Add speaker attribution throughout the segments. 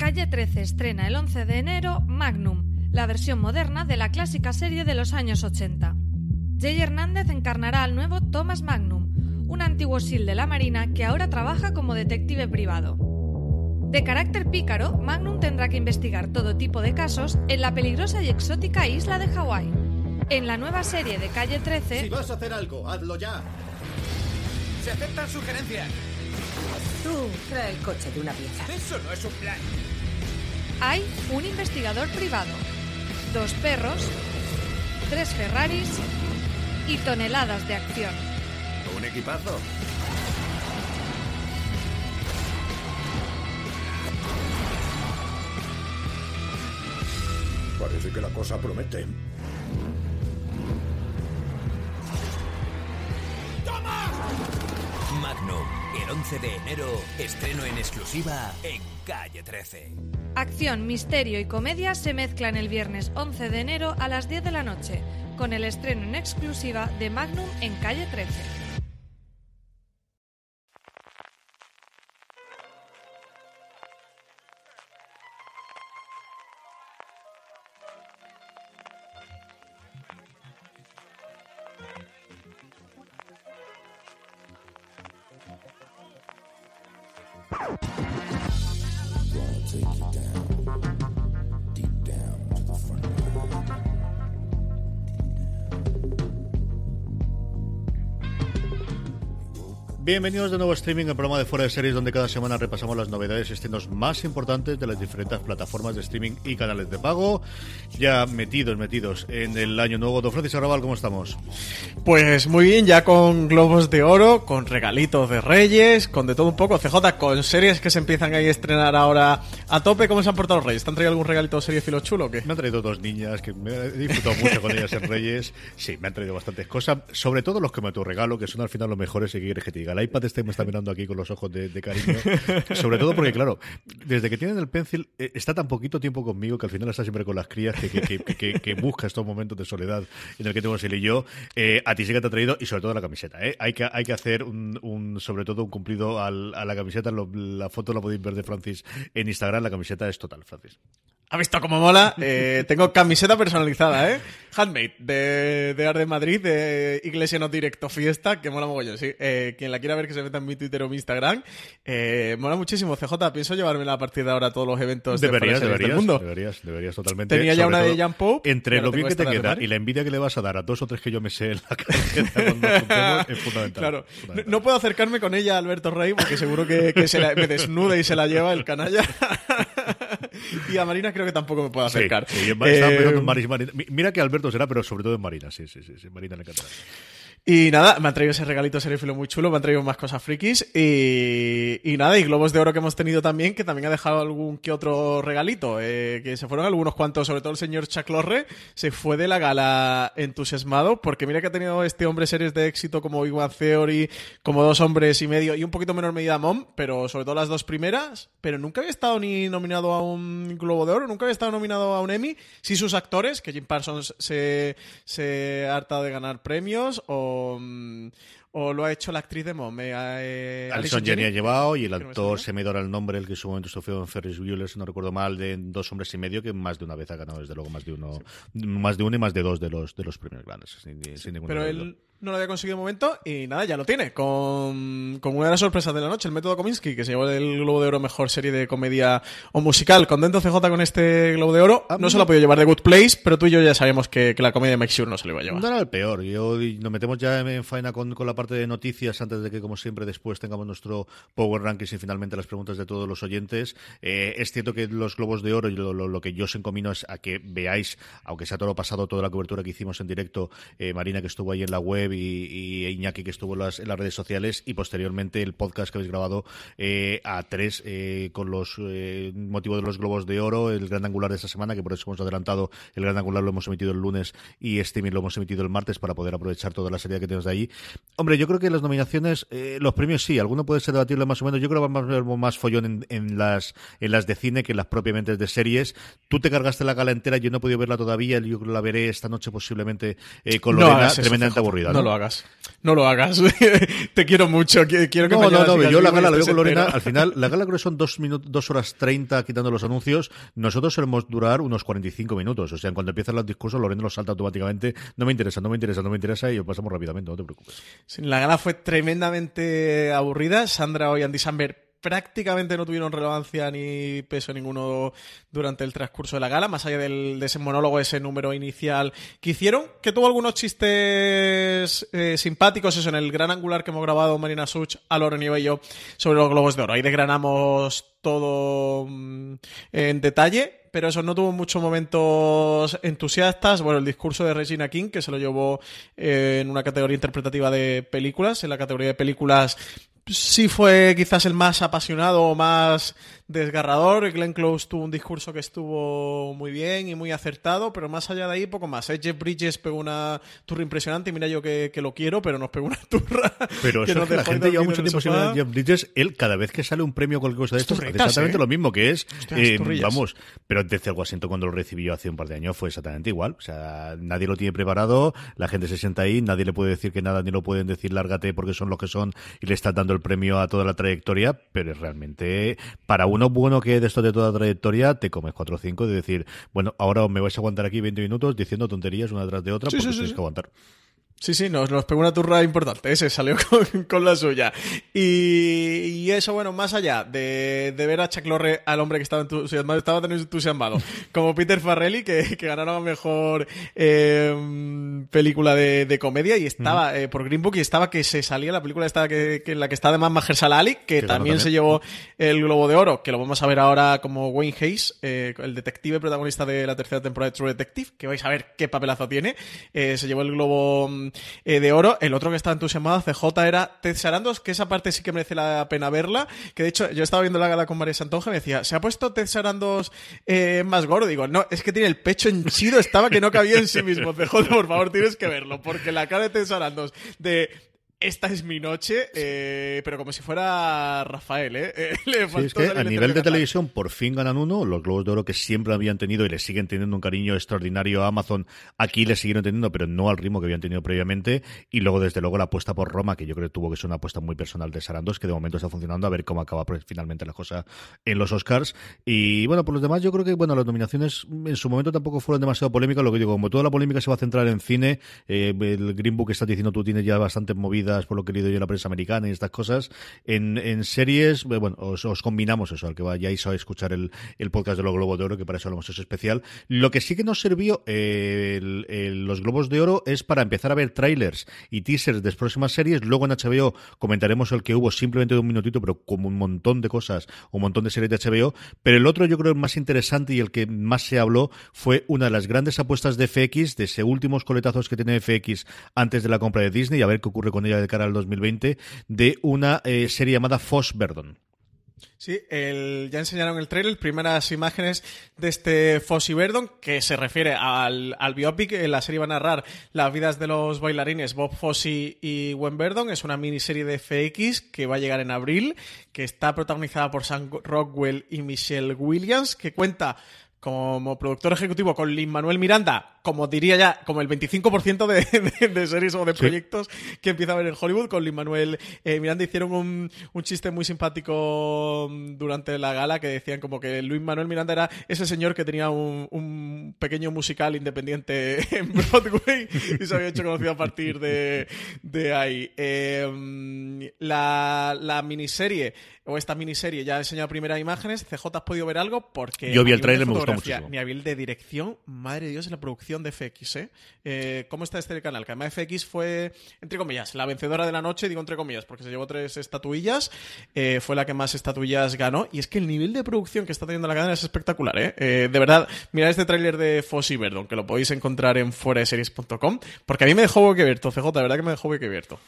Speaker 1: Calle 13 estrena el 11 de enero Magnum, la versión moderna de la clásica serie de los años 80. Jay Hernández encarnará al nuevo Thomas Magnum, un antiguo SEAL de la Marina que ahora trabaja como detective privado. De carácter pícaro, Magnum tendrá que investigar todo tipo de casos en la peligrosa y exótica isla de Hawái. En la nueva serie de Calle 13...
Speaker 2: Si vas a hacer algo, hazlo ya.
Speaker 3: Se aceptan sugerencias.
Speaker 4: Tú trae el coche de una pieza.
Speaker 3: Eso no es un plan.
Speaker 1: Hay un investigador privado, dos perros, tres Ferraris y toneladas de acción.
Speaker 3: Un equipazo.
Speaker 2: Parece que la cosa promete.
Speaker 5: Magnum, el 11 de enero, estreno en exclusiva en Calle 13.
Speaker 1: Acción, misterio y comedia se mezclan el viernes 11 de enero a las 10 de la noche, con el estreno en exclusiva de Magnum en Calle 13. Thank you.
Speaker 6: Bienvenidos de nuevo a streaming, el programa de Fuera de Series, donde cada semana repasamos las novedades y estrenos más importantes de las diferentes plataformas de streaming y canales de pago. Ya metidos, metidos en el año nuevo. Don Francis Arrabal, ¿cómo estamos?
Speaker 7: Pues muy bien, ya con globos de oro, con regalitos de reyes, con de todo un poco. CJ, con series que se empiezan a estrenar ahora a tope, ¿cómo se han portado los reyes? ¿Te han traído algún regalito de serie filo chulo o qué?
Speaker 6: Me han traído dos niñas que me he disfrutado mucho con ellas en Reyes. Sí, me han traído bastantes cosas, sobre todo los que me regalo, que son al final los mejores. Si quieres que te diga, el iPad este me está mirando aquí con los ojos de, cariño. Sobre todo porque, claro, desde que tienen el pencil, eh, está tan poquito tiempo conmigo que al final está siempre con las crías que, busca estos momentos de soledad en el que tengo él y yo. Eh, a ti sí que te ha traído, y sobre todo la camiseta. ¿eh? Hay, que, hay que hacer un, sobre todo un cumplido a la camiseta. La foto la podéis ver de Francis en Instagram. La camiseta es total, Francis.
Speaker 7: ¿Ha visto cómo mola? Eh, tengo camiseta personalizada, ¿eh? Handmade, de, de Art de Madrid, de Iglesia No Directo Fiesta, que mola mogollón, sí. Eh, quien la quiera ver que se meta en mi Twitter o mi Instagram. Eh, mola muchísimo, CJ. Pienso llevármela a partir de ahora a todos los eventos
Speaker 6: Deberías,
Speaker 7: de
Speaker 6: deberías,
Speaker 7: del mundo.
Speaker 6: deberías, deberías totalmente.
Speaker 7: Tenía ya
Speaker 6: Sobre
Speaker 7: una de Jan Pope,
Speaker 6: Entre lo bien que te queda y la envidia que le vas a dar a dos o tres que yo me sé en la camiseta cuando juntemos es fundamental.
Speaker 7: Claro, no, puedo acercarme con ella a Alberto Rey porque seguro que, que se la- me desnuda y se la lleva el canalla. y a Marina creo que tampoco me puedo
Speaker 6: Sí,
Speaker 7: acercar.
Speaker 6: sí, y en-
Speaker 7: Eh,
Speaker 6: en Maris- Marina. Mi- Mira que Alberto será, pero sobre todo en Marina. Sí, sí, sí. sí, Marina le encantará.
Speaker 7: Y nada, me han traído ese regalito serifilo muy chulo, me han traído más cosas frikis y, y nada, y globos de oro que hemos tenido también, que también ha dejado algún que otro regalito, eh, que se fueron algunos cuantos, sobre todo el señor Chuck Lorre, se fue de la gala entusiasmado, porque mira que ha tenido este hombre series de éxito como Bang Theory, como Dos Hombres y Medio, y un poquito menor medida Mom, pero sobre todo las dos primeras, pero nunca había estado ni nominado a un Globo de Oro, nunca había estado nominado a un Emmy, sí sus actores, que Jim Parsons se, se ha hartado de ganar premios, o, mm, o lo ha hecho la actriz de Mom, eh,
Speaker 6: Alison Jenny ha llevado y el
Speaker 7: no
Speaker 6: actor se me dora el nombre, el que en su momento sufrió en Ferris Bueller, si no recuerdo mal, de dos hombres y medio, que más de una vez ha ganado, desde luego, más de uno, más de uno y más de dos de los, de los premios grandes. Sin, sin ninguna
Speaker 7: Pero él no lo había conseguido de momento y nada, ya lo tiene. Con, con una de las sorpresas de la noche, el método Kominsky, que se llevó el Globo de Oro mejor serie de comedia o musical. Contento CJ con este Globo de Oro. No se lo ha podido llevar de Good Place, pero tú y yo ya sabemos que, que la comedia de Mike Shure no se lo iba a llevar.
Speaker 6: No era el peor. Yo, nos metemos ya en faena con, con la parte de noticias antes de que, como siempre, después tengamos nuestro Power Rankings y finalmente las preguntas de todos los oyentes. Eh, es cierto que los Globos de Oro y lo, que yo os encomino es a que veáis, aunque sea todo lo pasado, toda la cobertura que hicimos en directo, eh, Marina que estuvo ahí en la web y, Iñaki que estuvo en las, redes sociales y posteriormente el podcast que habéis grabado eh, a tres con los motivos de los Globos de Oro, el gran angular de esta semana, que por eso hemos adelantado el gran angular lo hemos emitido el lunes y este lo hemos emitido el martes para poder aprovechar toda la serie que tenemos de ahí. Hombre, yo creo que las nominaciones, eh, los premios sí, alguno puede ser debatible más o menos. Yo creo que va haber más follón en, las, en las de cine que en las propiamente de series. Tú te cargaste la gala entera, yo no he podido verla todavía, yo la veré esta noche posiblemente eh, con Lorena, tremendamente aburrida.
Speaker 7: ¿no? Lo hagas, no lo hagas. te quiero mucho, quiero que
Speaker 6: No, no, no, yo la gala la veo con Lorena, al final, la gala creo que son dos, minutos, dos horas treinta quitando los anuncios, nosotros solemos durar unos 45 minutos, o sea, en cuanto empiezan los discursos, Lorena los salta automáticamente, no me interesa, no me interesa, no me interesa y lo pasamos rápidamente, no te preocupes.
Speaker 7: la gala fue tremendamente aburrida. Sandra y Andy Samberg prácticamente no tuvieron relevancia ni peso ninguno durante el transcurso de la gala, más allá del, de ese monólogo, ese número inicial que hicieron, que tuvo algunos chistes eh, simpáticos, eso en el gran angular que hemos grabado Marina Such, a Loren y yo sobre los globos de oro. Ahí desgranamos todo mm, en detalle, pero eso no tuvo muchos momentos entusiastas. Bueno, el discurso de Regina King, que se lo llevó eh, en una categoría interpretativa de películas, en la categoría de películas sí fue quizás el más apasionado o más desgarrador. Glenn Close tuvo un discurso que estuvo muy bien y muy acertado, pero más allá de ahí, poco más. ¿eh? Jeff Bridges pegó una turra impresionante y mira yo que, lo quiero, pero nos pegó una turra.
Speaker 6: Pero eso que la gente lleva mucho tiempo sin Jeff Bridges. Él, cada vez que sale un premio o cualquier cosa de esto, exactamente ¿eh? lo mismo que es. Eh, vamos, pero desde Washington cuando lo recibió hace un par de años fue exactamente igual. O sea, nadie lo tiene preparado, la gente se sienta ahí, nadie le puede decir que nada, ni lo pueden decir lárgate porque son los que son y le están dando el premio a toda la trayectoria, pero es realmente para uno bueno que de esto de toda trayectoria te comes 4 o 5 de decir, bueno, ahora me vais a aguantar aquí 20 minutos diciendo tonterías una tras de otra porque tienes que aguantar.
Speaker 7: Sí, sí, nos, nos pegó una turra importante, ese salió con, la suya. Y, eso, bueno, más allá de, ver a Chuck Lorre, al hombre que estaba entusiasmado, estaba tan entusiasmado, como Peter Farrelly, que, que ganaron mejor eh, película de, comedia, y estaba eh, por Green Book, y estaba que se salía la película esta que, que en la que está además Mahershala Ali, que, también, se llevó el Globo de Oro, que lo vamos a ver ahora como Wayne Hayes, eh, el detective protagonista de la tercera temporada de True Detective, que vais a ver qué papelazo tiene. se llevó el Globo eh, de oro. El otro que estaba entusiasmado, CJ, era Ted Sarandos, que esa parte sí que merece la pena verla. Que de hecho, yo estaba viendo la gala con María Santonja y me decía, ¿se ha puesto Ted Sarandos eh, más gordo? Digo, no, es que tiene el pecho henchido, estaba que no cabía en sí mismo. CJ, por favor, tienes que verlo, porque la cara de Ted Sarandos de esta es mi noche, eh, pero como si fuera Rafael, ¿eh? eh
Speaker 6: sí, es que a nivel de televisión por fin ganan uno, los Globos de Oro que siempre habían tenido y le siguen teniendo un cariño extraordinario a Amazon, aquí le siguieron teniendo, pero no al ritmo que habían tenido previamente, y luego desde luego la apuesta por Roma, que yo creo que tuvo que ser una apuesta muy personal de Sarandos, que de momento está funcionando, a ver cómo acaba pues, finalmente la cosa en los Oscars, y bueno, por los demás yo creo que, bueno, las nominaciones en su momento tampoco fueron demasiado polémicas, lo que digo, como toda la polémica se va a centrar en cine, eh, el Green Book que estás diciendo tú tienes ya bastante movida por lo que he leído yo en la prensa americana y estas cosas. En, series, eh, bueno, os, combinamos eso, al que vayáis a escuchar el, el podcast de los Globos de Oro, que para eso lo hemos hecho especial. Lo que sí que nos sirvió los Globos de Oro es para empezar a ver trailers y teasers de próximas series. Luego en HBO comentaremos el que hubo simplemente de un minutito, pero como un montón de cosas, un montón de series de HBO. Pero el otro, yo creo, el más interesante y el que más se habló fue una de las grandes apuestas de FX, de ese últimos coletazos que tiene FX antes de la compra de Disney, a ver qué ocurre con ella de cara al 2020, de una eh, serie llamada Foss Verdon.
Speaker 7: Sí, ya enseñaron el trailer, primeras imágenes de este Fossy Verdon, que se refiere al, biopic. En la serie va a narrar las vidas de los bailarines Bob Fosse y Gwen Verdon. Es una miniserie de FX que va a llegar en abril, que está protagonizada por Sam Rockwell y Michelle Williams, que cuenta como productor ejecutivo con Lin Manuel Miranda, como diría ya, como el 25% de, de, series o de proyectos que empieza a ver en Hollywood, con Lin Manuel eh, Miranda hicieron un, un, chiste muy simpático mm, durante la gala que decían como que Luis Manuel Miranda era ese señor que tenía un, un pequeño musical independiente en Broadway y se había hecho conocido a partir de, de ahí. Eh, la, la miniserie o esta miniserie ya ha enseñado primeras imágenes. CJ, ¿has podido ver algo? Porque
Speaker 6: yo vi el trailer, me gustó mucho.
Speaker 7: Ni a nivel de dirección, madre de Dios, en la producción de FX, ¿eh? Eh, ¿Cómo está este canal? Que además FX fue, entre comillas, la vencedora de la noche, digo entre comillas, porque se llevó tres estatuillas, eh, fue la que más estatuillas ganó, y es que el nivel de producción que está teniendo la cadena es espectacular, ¿eh? Eh, de verdad, mirad este tráiler de Foss y Verdon, que lo podéis encontrar en fueraseries.com, porque a mí me dejó boquiabierto, CJ, de verdad que me dejó boquiabierto.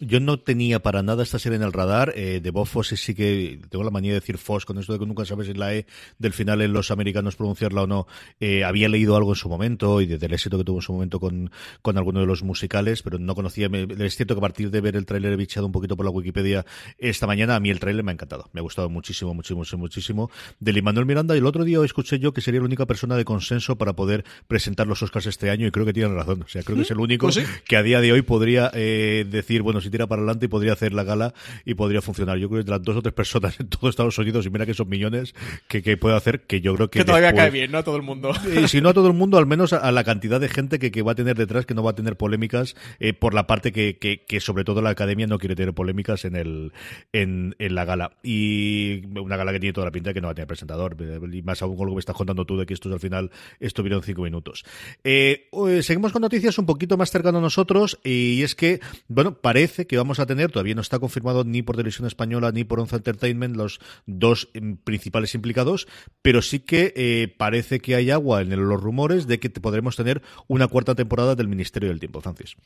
Speaker 6: Yo no tenía para nada esta serie en el radar. Eh, de Bob Fosse sí que tengo la manía de decir Foss con esto de que nunca sabes si la E del final en los americanos pronunciarla o no. Eh, había leído algo en su momento y del éxito que tuvo en su momento con, con alguno de los musicales, pero no conocía. Me- es cierto que a partir de ver el tráiler he bichado un poquito por la Wikipedia esta mañana. A mí el tráiler me ha encantado. Me ha gustado muchísimo, muchísimo, muchísimo. Del Manuel Miranda y el otro día escuché yo que sería la única persona de consenso para poder presentar los Oscars este año y creo que tienen razón. O sea, creo que es el único
Speaker 7: sí.
Speaker 6: que a día de hoy podría eh, decir, bueno, si tira para adelante y podría hacer la gala y podría funcionar. Yo creo que de las dos o tres personas en todo Estados Unidos, y mira que son millones, que, que puede hacer, que yo creo que...
Speaker 7: Que todavía
Speaker 6: después-
Speaker 7: cae bien, ¿no? A todo el mundo.
Speaker 6: y si no a todo el mundo, al menos a, a la cantidad de gente que, que va a tener detrás, que no va a tener polémicas, eh, por la parte que, que, que sobre todo la academia no quiere tener polémicas en el en, en la gala. Y una gala que tiene toda la pinta de que no va a tener presentador. eh, Y más aún con lo que me estás contando tú de que estos al final estuvieron cinco minutos. Eh, eh, seguimos con noticias un poquito más cercano a nosotros, y es que, bueno, parece que vamos a tener, todavía no está confirmado ni por Televisión Española ni por Once Entertainment, los dos em, principales implicados, pero sí que eh, parece que hay agua en los rumores de que podremos tener una cuarta temporada del Ministerio del Tiempo, Francis.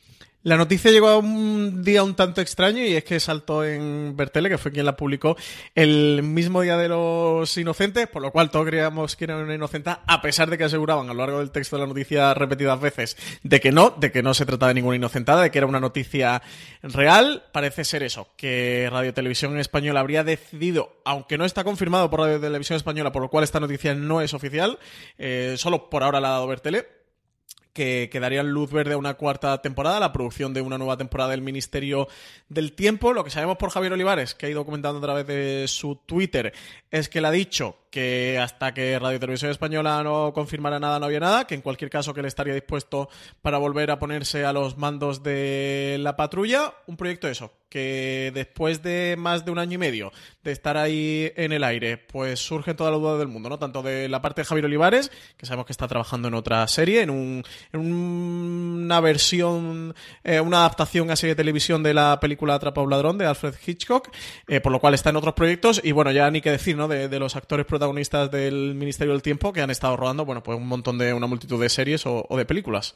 Speaker 7: La noticia llegó a un día un tanto extraño y es que saltó en Bertele, que fue quien la publicó, el mismo día de los inocentes, por lo cual todos creíamos que era una inocenta, a pesar de que aseguraban a lo largo del texto de la noticia repetidas veces de que no, de que no se trataba de ninguna inocentada, de que era una noticia real. Parece ser eso, que Radio Televisión Española habría decidido, aunque no está confirmado por Radio Televisión Española, por lo cual esta noticia no es oficial, eh, solo por ahora la ha dado Bertele, que, que luz verde a una cuarta temporada, la producción de una nueva temporada del Ministerio del Tiempo. Lo que sabemos por Javier Olivares, que ha ido comentando a través de su Twitter, es que él ha dicho que hasta que Radio Televisión Española no confirmara nada, no había nada, que en cualquier caso que él estaría dispuesto para volver a ponerse a los mandos de la patrulla. Un proyecto eso, que después de más de un año y medio de estar ahí en el aire, pues surge toda la duda del mundo, ¿no? Tanto de la parte de Javier Olivares, que sabemos que está trabajando en otra serie, en, un, en un- una versión, eh, una adaptación a serie de televisión de la película Atrapa un ladrón de Alfred Hitchcock, eh, por lo cual está en otros proyectos y bueno, ya ni que decir, ¿no? De, de los actores protagonistas del Ministerio del Tiempo que han estado rodando, bueno, pues un montón de, una multitud de series o de películas.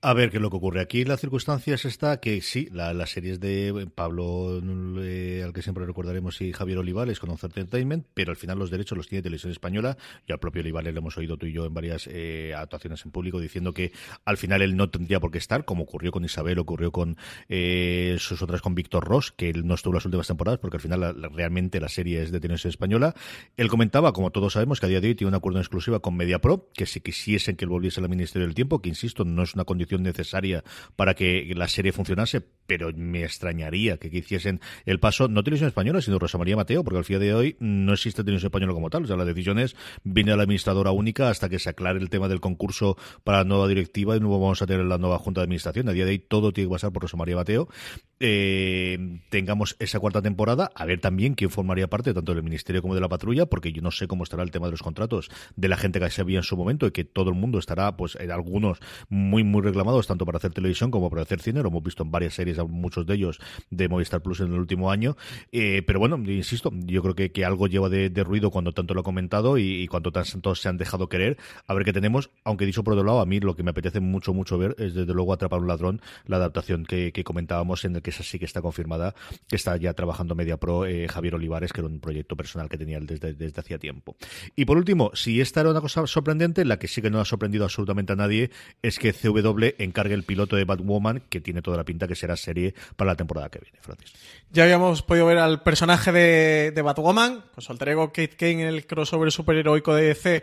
Speaker 6: A ver qué es lo que ocurre. Aquí la circunstancia es esta que sí, la- las series de Pablo, eh, al que siempre recordaremos, y Javier Olivares con Once Entertainment, pero al final los derechos los tiene Televisión Española. Y al propio Olivares le hemos oído tú y yo en varias eh, actuaciones en público diciendo que al final él no tendría por qué estar, como ocurrió con Isabel, ocurrió con eh, sus otras con Víctor Ross, que él no estuvo las últimas temporadas, porque al final la- realmente la serie es de Televisión Española. Él comentaba, como todos sabemos, que a día de hoy tiene un acuerdo en exclusiva con MediaPro, que si quisiesen que él volviese al Ministerio del Tiempo, que insisto, no es una condición necesaria para que la serie funcionase, pero me extrañaría que hiciesen el paso, no Televisión Española, sino Rosa María Mateo, porque al día de hoy no existe Televisión Española como tal. O sea, la decisión es, viene a la administradora única hasta que se aclare el tema del concurso para la nueva directiva y luego vamos a tener la nueva Junta de Administración. A día de hoy todo tiene que pasar por Rosa María Mateo. Eh, tengamos esa cuarta temporada, a ver también quién formaría parte tanto del Ministerio como de la patrulla, porque yo no sé cómo estará el tema de los contratos de la gente que se había en su momento y que todo el mundo estará, pues, en algunos muy, muy tanto para hacer televisión como para hacer cine. Lo hemos visto en varias series, muchos de ellos de Movistar Plus en el último año. Eh, pero bueno, insisto, yo creo que, algo lleva de, ruido cuando tanto lo ha comentado y, y cuando tantos se han dejado querer. A ver qué tenemos, aunque dicho por otro lado, a mí lo que me apetece mucho, mucho ver es desde luego Atrapar un ladrón, la adaptación que, comentábamos, en el que esa sí que está confirmada, que está ya trabajando MediaPro eh, Javier Olivares, que era un proyecto personal que tenía desde, desde hacía tiempo. Y por último, si esta era una cosa sorprendente, la que sí que no ha sorprendido absolutamente a nadie es que CW encargue el piloto de Batwoman, que tiene toda la pinta que será serie para la temporada que viene, Francis.
Speaker 7: Ya habíamos podido ver al personaje de, Batwoman, con su alter ego Kate Kane en el crossover superheroico de DC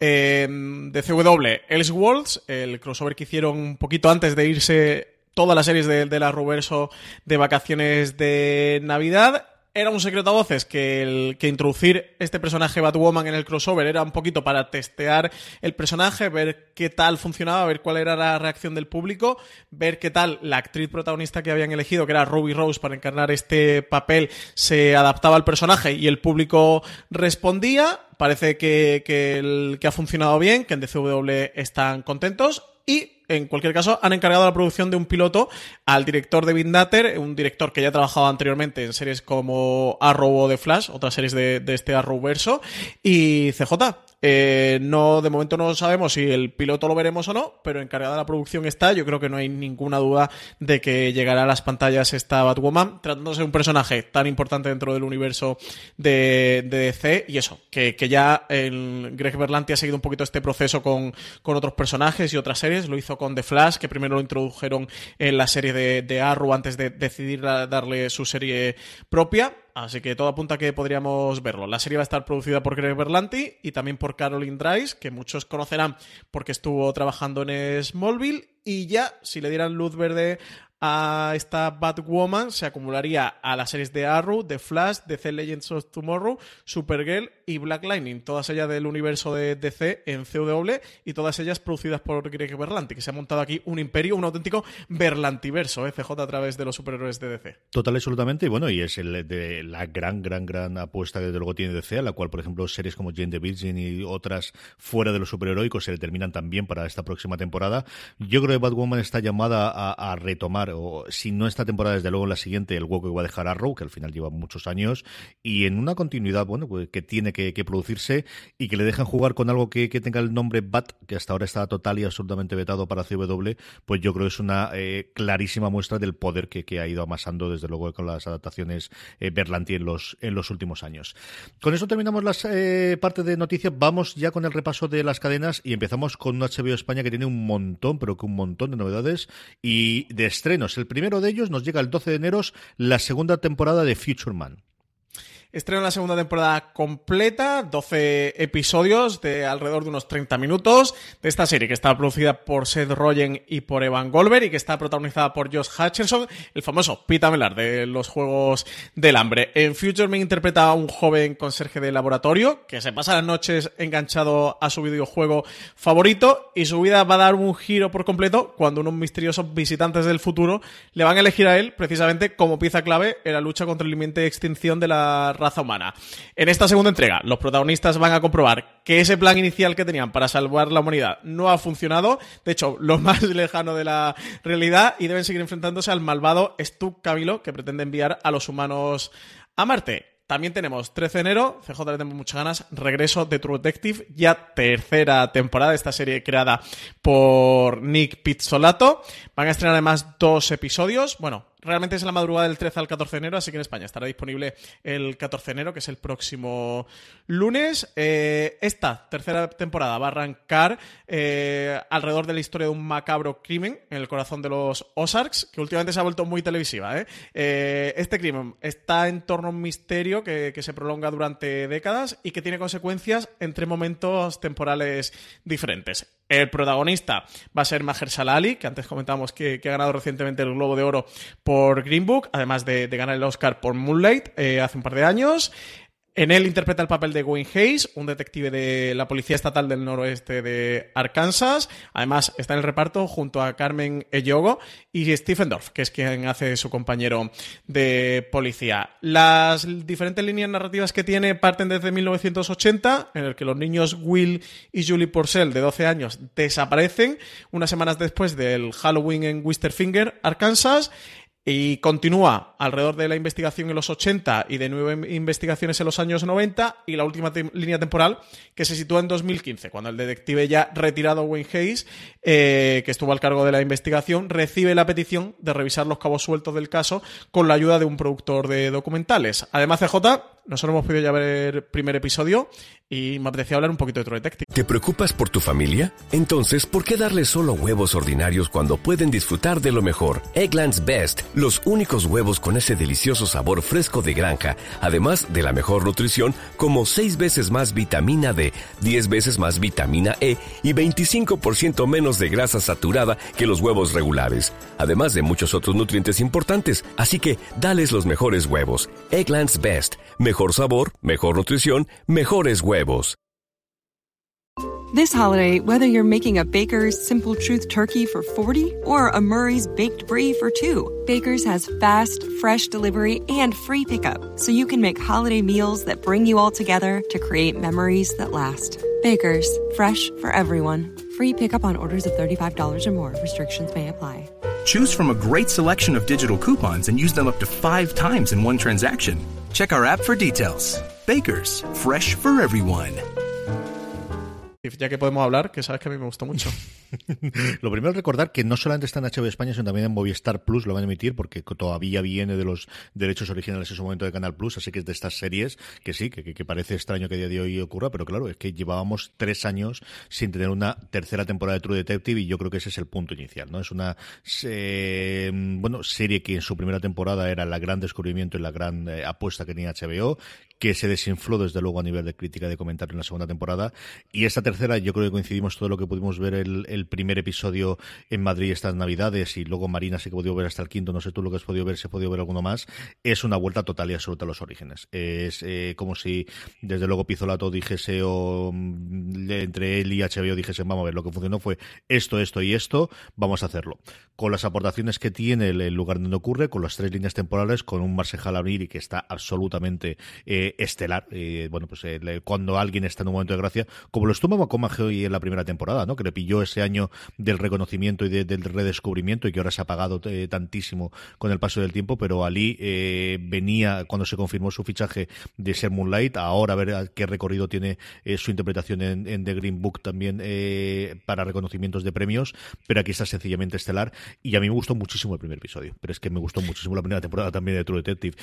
Speaker 7: eh, de CW, Elseworlds, el crossover que hicieron un poquito antes de irse todas las series de, de la Ruverso de vacaciones de Navidad. Era un secreto a voces que, el, que introducir este personaje Batwoman en el crossover era un poquito para testear el personaje, ver qué tal funcionaba, ver cuál era la reacción del público, ver qué tal la actriz protagonista que habían elegido, que era Ruby Rose, para encarnar este papel, se adaptaba al personaje y el público respondía. Parece que, que, el, que ha funcionado bien, que en DCW están contentos y en cualquier caso, han encargado la producción de un piloto al director David Nutter, un director que ya ha trabajado anteriormente en series como Arrow o The Flash, otras series de, de este Arrowverso, y CJ. Eh, no, de momento no sabemos si el piloto lo veremos o no, pero encargada la producción está. Yo creo que no hay ninguna duda de que llegará a las pantallas esta Batwoman, tratándose de un personaje tan importante dentro del universo de, de DC. Y eso, que, que ya el Greg Berlanti ha seguido un poquito este proceso con, con otros personajes y otras series. Lo hizo con The Flash, que primero lo introdujeron en la serie de, de Arrow antes de decidir darle su serie propia. Así que todo apunta a que podríamos verlo. La serie va a estar producida por Greg Berlanti y también por Caroline Dries, que muchos conocerán porque estuvo trabajando en Smallville. Y ya, si le dieran luz verde a esta Batwoman se acumularía a las series de Arrow, The Flash, DC Legends of Tomorrow, Supergirl y Black Lightning, todas ellas del universo de DC en CW y todas ellas producidas por Greg Berlanti, que se ha montado aquí un imperio, un auténtico Berlantiverso, FJ a través de los superhéroes de DC.
Speaker 6: Total, absolutamente, y bueno, y es el de la gran, gran, gran apuesta que desde luego tiene DC, a la cual, por ejemplo, series como Jane the Virgin y otras fuera de los superheroicos se determinan también para esta próxima temporada. Yo creo que Batwoman está llamada a retomar o si no esta temporada, desde luego en la siguiente, el hueco que va a dejar Arrow, que al final lleva muchos años, y en una continuidad, bueno, pues, que tiene que, producirse y que le dejan jugar con algo que, tenga el nombre Bat, que hasta ahora está total y absolutamente vetado para CW, pues yo creo que es una eh, clarísima muestra del poder que, que, ha ido amasando, desde luego, con las adaptaciones eh, Berlanti en los, en los últimos años. Con eso terminamos las eh, parte de noticias. Vamos ya con el repaso de las cadenas y empezamos con un HBO España que tiene un montón, pero que un montón de novedades y de El primero de ellos nos llega el 12 de enero, la segunda temporada de Future Man.
Speaker 7: Estrena la segunda temporada completa, 12 episodios de alrededor de unos 30 minutos de esta serie que está producida por Seth Rogen y por Evan Goldberg y que está protagonizada por Josh Hutcherson, el famoso Pita Melar de los Juegos del Hambre. En Future Me interpreta a un joven conserje de laboratorio que se pasa las noches enganchado a su videojuego favorito y su vida va a dar un giro por completo cuando unos misteriosos visitantes del futuro le van a elegir a él precisamente como pieza clave en la lucha contra el inminente de extinción de la raza humana. En esta segunda entrega, los protagonistas van a comprobar que ese plan inicial que tenían para salvar la humanidad no ha funcionado, de hecho, lo más lejano de la realidad, y deben seguir enfrentándose al malvado Stu Camilo, que pretende enviar a los humanos a Marte. También tenemos 13 de enero, CJ le tenemos muchas ganas, regreso de True Detective, ya tercera temporada de esta serie creada por Nick Pizzolato. Van a estrenar además dos episodios, bueno, realmente es en la madrugada del 13 al 14 de enero, así que en España estará disponible el 14 de enero, que es el próximo lunes. Eh, esta tercera temporada va a arrancar eh, alrededor de la historia de un macabro crimen en el corazón de los Ozarks, que últimamente se ha vuelto muy televisiva. ¿eh? este crimen está en torno a un misterio que, que, se prolonga durante décadas y que tiene consecuencias entre momentos temporales diferentes. El protagonista va a ser Mahershala Ali, que antes comentábamos que, ha ganado recientemente el Globo de Oro por Green Book, además de, de ganar el Oscar por Moonlight eh, hace un par de años. En él interpreta el papel de Wayne Hayes, un detective de la Policía Estatal del Noroeste de Arkansas. Además, está en el reparto junto a Carmen Eyogo y Stephen Dorff, que es quien hace su compañero de policía. Las diferentes líneas narrativas que tiene parten desde 1980, en el que los niños Will y Julie Purcell, de 12 años, desaparecen unas semanas después del Halloween en Wisterfinger, Arkansas y continúa alrededor de la investigación en los 80 y de nueve investigaciones en los años 90 y la última línea temporal que se sitúa en 2015, cuando el detective ya retirado Wayne Hayes, eh, que estuvo al cargo de la investigación, recibe la petición de revisar los cabos sueltos del caso con la ayuda de un productor de documentales. Además, CJ Nosotros hemos podido ya ver el primer episodio y me apetecía hablar un poquito de True Detective.
Speaker 8: ¿Te preocupas por tu familia? Entonces, ¿por qué darles solo huevos ordinarios cuando pueden disfrutar de lo mejor? Eggland's Best, los únicos huevos con ese delicioso sabor fresco de granja, además de la mejor nutrición, como 6 veces más vitamina D, 10 veces más vitamina E y 25% menos de grasa saturada que los huevos regulares, además de muchos otros nutrientes importantes. Así que, dales los mejores huevos. Eggland's Best, mejor sabor, mejor nutrición, mejores huevos.
Speaker 9: This holiday, whether you're making a Baker's Simple Truth turkey for 40 or a Murray's Baked Brie for 2, Baker's has fast, fresh delivery and free pickup, so you can make holiday meals that bring you all together to create memories that last. Baker's, fresh for everyone. Free pickup on orders of $35 or more. Restrictions may apply.
Speaker 10: Choose from a great selection of digital coupons and use them up to five times in one transaction. Check our app for details. Baker's, fresh for everyone.
Speaker 7: Ya que podemos hablar, que sabes que a mí me gustó mucho.
Speaker 6: lo primero es recordar que no solamente está en HBO España, sino también en Movistar Plus lo van a emitir, porque todavía viene de los derechos originales en su momento de Canal Plus, así que es de estas series que sí, que, parece extraño que a día de hoy ocurra, pero claro, es que llevábamos tres años sin tener una tercera temporada de True Detective y yo creo que ese es el punto inicial, ¿no? Es una eh, bueno serie que en su primera temporada era la gran descubrimiento y la gran eh, apuesta que tenía HBO, que se desinfló desde luego a nivel de crítica de comentario en la segunda temporada, y esta tercera yo creo que coincidimos todo lo que pudimos ver el, primer episodio en Madrid estas navidades y luego Marina sí que podido ver hasta el quinto, no sé tú lo que has podido ver, si he podido ver alguno más, es una vuelta total y absoluta a los orígenes. Es eh, como si desde luego Pizolato dijese o mm, entre él y HBO dijese, vamos a ver, lo que funcionó fue esto, esto y esto, vamos a hacerlo. Con las aportaciones que tiene el, lugar donde ocurre, con las tres líneas temporales, con un Marcel Amiri que está absolutamente eh, estelar, eh, bueno, pues cuando alguien está en un momento de gracia, como lo estuvo hoy en la primera temporada, ¿no? Que le pilló ese año del reconocimiento y del redescubrimiento y que ahora se ha pagado eh, tantísimo con el paso del tiempo, pero Ali eh, venía cuando se confirmó su fichaje de ser Moonlight, ahora a ver qué recorrido tiene eh, su interpretación en, The Green Book también para reconocimientos de premios, pero aquí está sencillamente estelar y a mí me gustó muchísimo el primer episodio, pero es que me gustó muchísimo la primera temporada también de True Detective.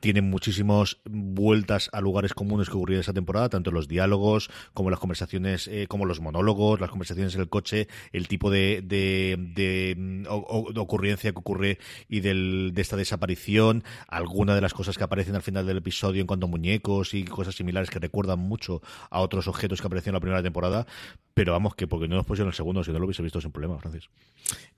Speaker 6: Tiene muchísimas vueltas a lugares comunes que ocurrieron esa temporada, tanto los diálogos como las conversaciones, como los monólogos, las conversaciones en el coche, el tipo de, de, mm, ocurrencia que ocurre y del, de esta desaparición, alguna de las cosas que aparecen al final del episodio en cuanto a muñecos y cosas similares que recuerdan mucho a otros objetos que aparecieron en la primera temporada, pero vamos, que porque no nos en el segundo, si no lo hubiese visto sin problema, Francis.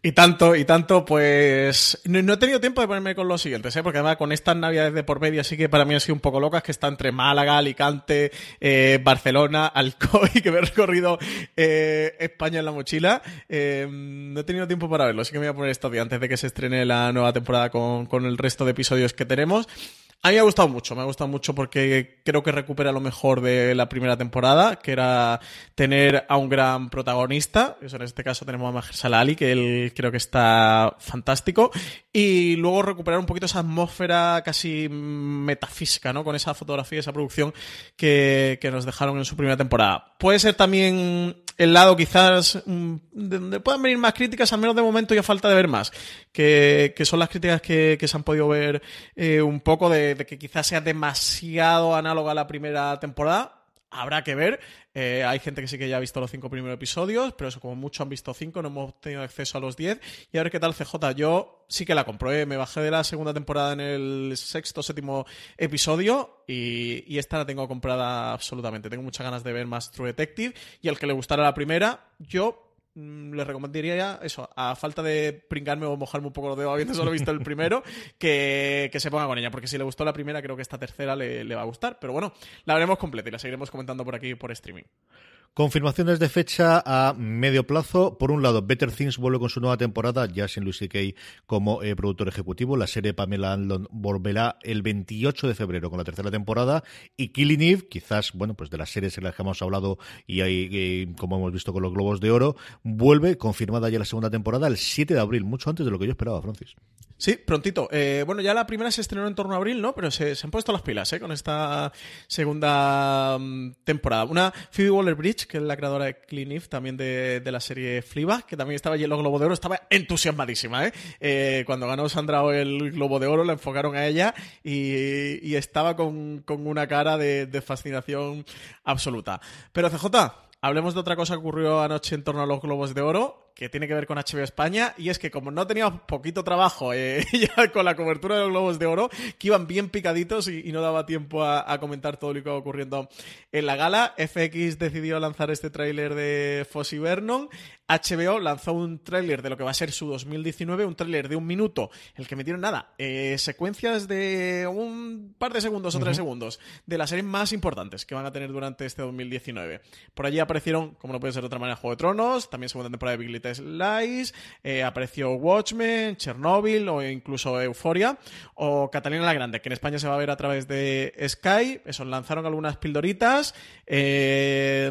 Speaker 7: Y tanto, y tanto, pues no, he tenido tiempo de ponerme con los siguientes, ¿eh? porque además con estas navidades de por medio, así que para mí han sido un poco locas, que está entre Málaga, Alicante, eh, Barcelona, Alcoy, que me he recorrido eh, España en la mochila. Eh, no he tenido tiempo para verlo, así que me voy a poner esto antes de que se estrene la nueva temporada con, con el resto de episodios que tenemos. A mí me ha gustado mucho, me ha gustado mucho porque creo que recupera lo mejor de la primera temporada, que era tener a un gran protagonista. En este caso tenemos a Mahershala Ali, que él creo que está fantástico. Y luego recuperar un poquito esa atmósfera casi metafísica, ¿no? Con esa fotografía, esa producción que, que nos dejaron en su primera temporada. Puede ser también el lado quizás mm, de donde puedan venir más críticas, al menos de momento y a falta de ver más, que, que son las críticas que, que, se han podido ver eh, un poco de, de, que quizás sea demasiado análoga a la primera temporada. Habrá que ver. Eh, hay gente que sí que ya ha visto los cinco primeros episodios, pero eso como mucho han visto cinco, no hemos tenido acceso a los diez. Y a ver qué tal CJ. Yo sí que la compré, me bajé de la segunda temporada en el sexto, séptimo episodio y, y esta la tengo comprada absolutamente. Tengo muchas ganas de ver más True Detective y al que le gustara la primera, yo Mm, le recomendaría eso, a falta de pringarme o mojarme un poco los dedos habiendo solo visto el primero, que, se ponga con ella, porque si le gustó la primera, creo que esta tercera le, le va a gustar. Pero bueno, la veremos completa y la seguiremos comentando por aquí por streaming.
Speaker 6: Confirmaciones de fecha a medio plazo. Por un lado, Better Things vuelve con su nueva temporada, ya sin Luis C.K. como eh, productor ejecutivo. La serie Pamela Andon volverá el 28 de febrero con la tercera temporada. Y Killing Eve, quizás, bueno, pues de las series en las que hemos hablado y eh, como hemos visto con los Globos de Oro, vuelve confirmada ya la segunda temporada el 7 de abril, mucho antes de lo que yo esperaba, Francis.
Speaker 7: Sí, prontito. Eh, bueno, ya la primera se estrenó en torno a abril, ¿no? Pero se, han puesto las pilas, ¿eh? Con esta segunda mm, temporada. Una Phoebe Waller-Bridge, que es la creadora de Clean Eve, también de, de la serie Fleabag, que también estaba allí en los Globo de Oro, estaba entusiasmadísima, ¿eh? Eh, Cuando ganó Sandra el Globo de Oro, la enfocaron a ella y, y estaba con, con una cara de, de fascinación absoluta. Pero CJ, hablemos de otra cosa que ocurrió anoche en torno a los Globos de Oro, que tiene que ver con HBO España, y es que como no teníamos poquito trabajo eh, ya con la cobertura de los Globos de Oro, que iban bien picaditos y, y no daba tiempo a, a, comentar todo lo que iba ocurriendo en la gala, FX decidió lanzar este tráiler de Fossey Vernon, HBO lanzó un tráiler de lo que va a ser su 2019, un tráiler de un minuto, el que metieron nada, eh, secuencias de un par de segundos o tres uh -huh. segundos de las series más importantes que van a tener durante este 2019. Por allí aparecieron, como no puede ser de otra manera, Juego de Tronos, también segunda temporada de Big Little Lies, eh, Watchmen, Chernobyl o incluso Euphoria, o Catalina la Grande, que en España se va a ver a través de Sky. Eso, lanzaron algunas pildoritas. Eh,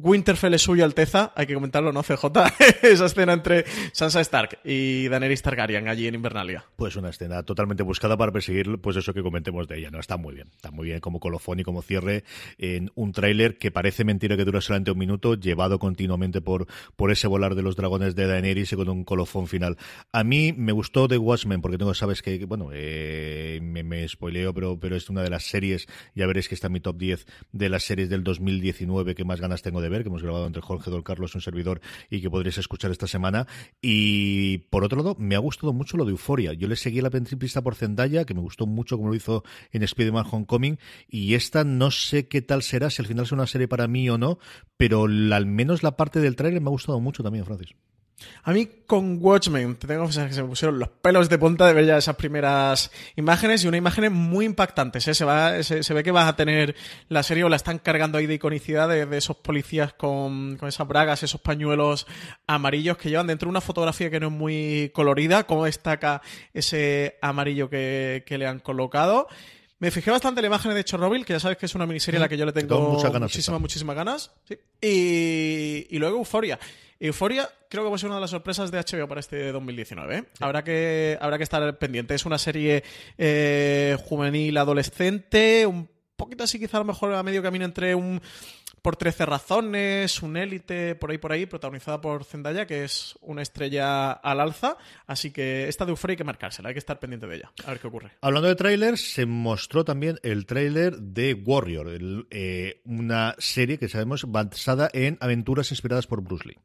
Speaker 7: Winterfell es suyo, Alteza, hay que comentarlo, ¿no, CJ? Esa escena entre Sansa Stark y Daenerys Targaryen allí en Invernalia.
Speaker 6: Pues una escena totalmente buscada para perseguir, pues eso que comentemos de ella, ¿no? Está muy bien, está muy bien como colofón y como cierre en un tráiler que parece mentira que dura solamente un minuto, llevado continuamente por, por ese volar de los dragones de Daenerys y con un colofón final. A mí me gustó The Watchmen, porque tengo, sabes que, bueno, eh, me, me spoileo, pero, pero es una de las series, ya veréis que está en mi top 10 de las series del 2019 que más ganas tengo de ver, que hemos grabado entre Jorge Don Carlos, un servidor, y que podréis escuchar esta semana. Y por otro lado, me ha gustado mucho lo de Euforia. Yo le seguí la pista por Zendaya, que me gustó mucho como lo hizo en Spider-Man Homecoming, y esta no sé qué tal será, si al final es una serie para mí o no, pero al menos la parte del tráiler me ha gustado mucho también, Francis.
Speaker 7: A mí con Watchmen, te tengo que que se me pusieron los pelos de punta de ver ya esas primeras imágenes y unas imágenes muy impactantes. ¿eh? Se, va, se, se, ve que vas a tener la serie o la están cargando ahí de iconicidad de, de esos policías con, con, esas bragas, esos pañuelos amarillos que llevan dentro una fotografía que no es muy colorida, cómo destaca ese amarillo que, que le han colocado. Me fijé bastante en la imagen de Chernobyl, que ya sabes que es una miniserie a la que yo le tengo
Speaker 6: ganas
Speaker 7: muchísimas, muchísimas ganas. Sí. Y, y luego Euforia. Euforia creo que va a ser una de las sorpresas de HBO para este 2019. ¿eh? Sí. Habrá, que, habrá que estar pendiente. Es una serie eh, juvenil adolescente, un poquito así quizá a lo mejor a medio camino entre un por 13 razones, un élite, por ahí por ahí, protagonizada por Zendaya, que es una estrella al alza. Así que esta de Euphoria hay que marcársela, hay que estar pendiente de ella. A ver qué ocurre.
Speaker 6: Hablando de trailers, se mostró también el trailer de Warrior, el, eh, una serie que sabemos basada en aventuras inspiradas por Bruce Lee.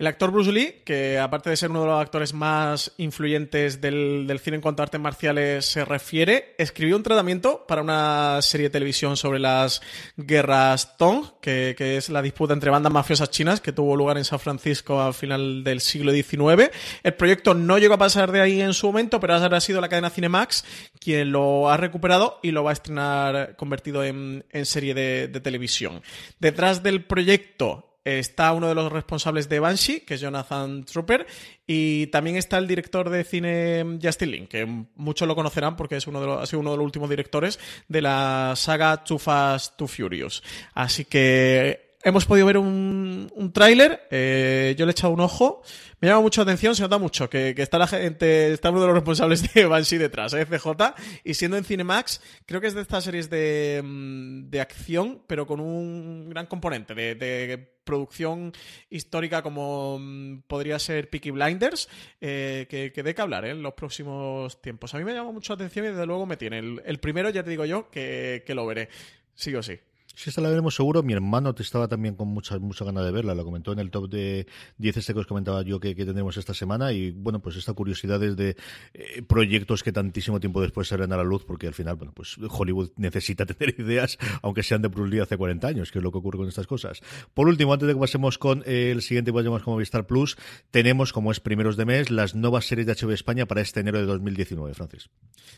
Speaker 7: El actor Bruce Lee, que aparte de ser uno de los actores más influyentes del, cine en cuanto a artes marciales se refiere, escribió un tratamiento para una serie de televisión sobre las guerras Tong, que, es la disputa entre bandas mafiosas chinas que tuvo lugar en San Francisco al final del siglo XIX. El proyecto no llegó a pasar de ahí en su momento, pero ha sido la cadena Cinemax quien lo ha recuperado y lo va a estrenar convertido en, serie de televisión. Detrás del proyecto está uno de los responsables de Banshee, que es Jonathan Trooper, y también está el director de cine Justin Lin, que muchos lo conocerán porque es uno de los, ha sido uno de los últimos directores de la saga Too Fast, Too Furious. Así que hemos podido ver un, un tráiler, eh, yo le he echado un ojo, me llama mucho la atención, se nota mucho que, que, está está uno de los responsables de Banshee detrás, ¿eh? CJ, y siendo en Cinemax, creo que es de estas series de, de acción, pero con un gran componente de producción histórica como mm, podría ser Peaky Blinders, eh, que, que dé que hablar ¿eh? en los próximos tiempos. A mí me llama mucho la atención y desde luego me tiene. El, el primero ya te digo yo que, que lo veré, sí o sí.
Speaker 6: Si esta la veremos seguro, mi hermano te estaba también con mucha, mucha ganas de verla, lo comentó en el top de 10 este que os comentaba yo que, que tendremos esta semana y bueno, pues esta curiosidad es de eh, proyectos que tantísimo tiempo después salen a la luz porque al final, bueno, pues Hollywood necesita tener ideas, aunque sean de Bruce hace 40 años, que es lo que ocurre con estas cosas. Por último, antes de que pasemos con el siguiente, vayamos como Vistar Plus, tenemos, como es primeros de mes, las nuevas series de HBO España para este enero de 2019, Francis.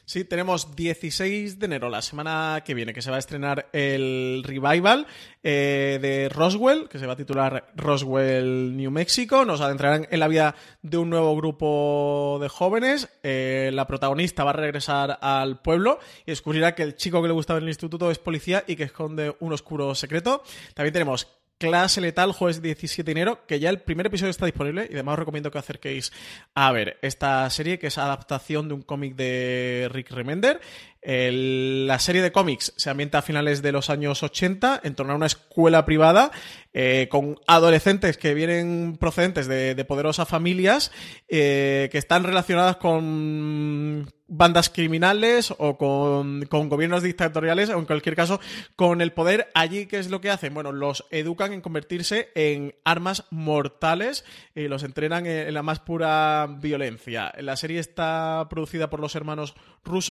Speaker 7: Sí, tenemos 16 de enero, la semana que viene, que se va a estrenar el revival eh, de Roswell, que se va a titular Roswell New Mexico. Nos adentrarán en la vida de un nuevo grupo de jóvenes. Eh, la protagonista va a regresar al pueblo y descubrirá que el chico que le gustaba en el instituto es policía y que esconde un oscuro secreto. También tenemos Clase Letal, jueves 17 de enero, que ya el primer episodio está disponible y además os recomiendo que acerquéis a ver esta serie que es adaptación de un cómic de Rick Remender. La serie de cómics se ambienta a finales de los años 80 en torno a una escuela privada eh, con adolescentes que vienen procedentes de, de poderosas familias eh, que están relacionadas con bandas criminales o con, con gobiernos dictatoriales o en cualquier caso con el poder allí qué es lo que hacen bueno los educan en convertirse en armas mortales y los entrenan en, la más pura violencia. La serie está producida por los hermanos rusos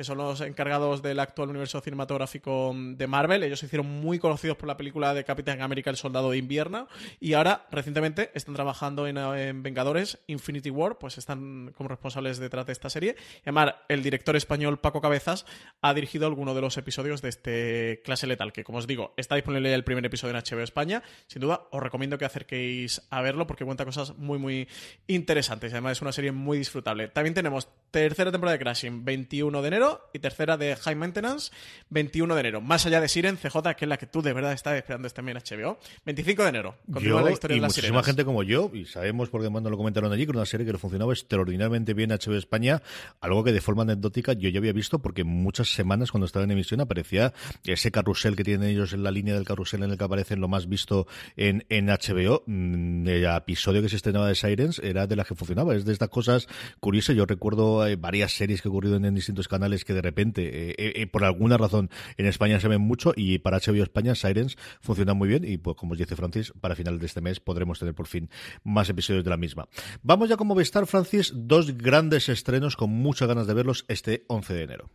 Speaker 7: Que son los encargados del actual universo cinematográfico de Marvel. Ellos se hicieron muy conocidos por la película de Capitán América, El Soldado de Invierno, y ahora, recientemente, están trabajando en, en Vengadores Infinity War, pues están como responsables detrás de esta serie. Y además, el director español Paco Cabezas ha dirigido alguno de los episodios de este Clase Letal, que como os digo, está disponible el primer episodio en HBO España. Sin duda, os recomiendo que acerquéis a verlo porque cuenta cosas muy, muy interesantes. Además, es una serie muy disfrutable. También tenemos tercera temporada de Crashing, 21 de enero, y tercera de High Maintenance, 21 de enero. Más allá de Siren, CJ, que es la que tú de verdad estás esperando este también HBO, 25 de enero.
Speaker 6: Yo
Speaker 7: la historia
Speaker 6: y
Speaker 7: de las
Speaker 6: muchísima
Speaker 7: sirenas.
Speaker 6: gente como yo, y sabemos porque además nos lo comentaron allí, que era una serie que funcionaba extraordinariamente bien HBO España, algo que de forma anecdótica yo ya había visto porque muchas semanas cuando estaba en emisión aparecía ese carrusel que tienen ellos en la línea del carrusel en el que aparecen lo más visto en, en HBO. Mm, El episodio que se estrenaba de Sirens era de las que funcionaba, es de estas cosas curiosas. Yo recuerdo eh, varias series que en, en distintos canales que de repente, eh, eh, por alguna razón, en España se ven mucho y para HBO España Sirens funciona muy bien y pues como dice Francis, para finales de este mes podremos tener por fin más episodios de la misma. Vamos ya como Movistar, Francis, dos grandes estrenos con muchas ganas de verlos este 11 de enero.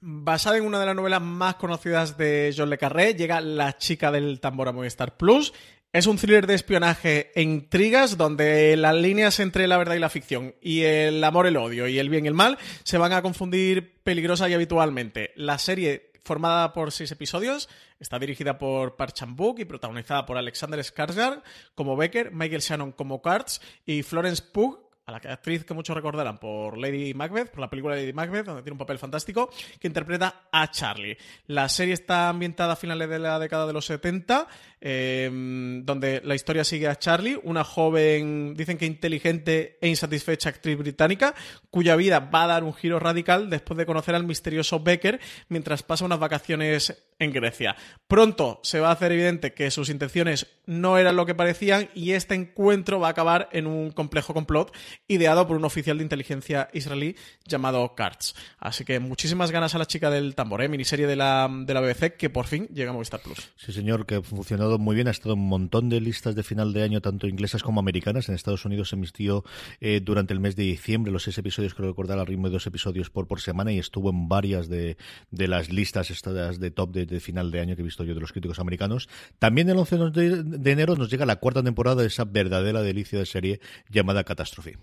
Speaker 7: Basada en una de las novelas más conocidas de John Le Carré, llega La chica del tambor a Movistar Plus. Es un thriller de espionaje e intrigas donde las líneas entre la verdad y la ficción y el amor, el odio y el bien y el mal se van a confundir peligrosa y habitualmente. La serie, formada por seis episodios, está dirigida por Park Chan-wook y protagonizada por Alexander Skarsgård como Becker, Michael Shannon como Kurtz y Florence Pugh a la actriz que muchos recordarán por Lady Macbeth, por la película Lady Macbeth, donde tiene un papel fantástico, que interpreta a Charlie. La serie está ambientada a finales de la década de los 70, eh, donde la historia sigue a Charlie, una joven, dicen que inteligente e insatisfecha actriz británica, cuya vida va a dar un giro radical después de conocer al misterioso Becker mientras pasa unas vacaciones en Grecia. Pronto se va a hacer evidente que sus intenciones no eran lo que parecían y este encuentro va a acabar en un complejo complot ideado por un oficial de inteligencia israelí llamado Kurtz. Así que muchísimas ganas a la chica del tambor, ¿eh? miniserie de la, de la BBC que por fin llega a Movistar Plus.
Speaker 6: Sí, señor, que ha funcionado muy bien. Ha estado en un montón de listas de final de año, tanto inglesas como americanas. En Estados Unidos se emitió eh, durante el mes de diciembre los seis episodios, creo recordar, al ritmo de dos episodios por, por semana y estuvo en varias de, de las listas estas de top de, de, final de año que he visto yo de los críticos americanos. También el 11 de, de enero nos llega la cuarta temporada de esa verdadera delicia de serie llamada Catástrofe.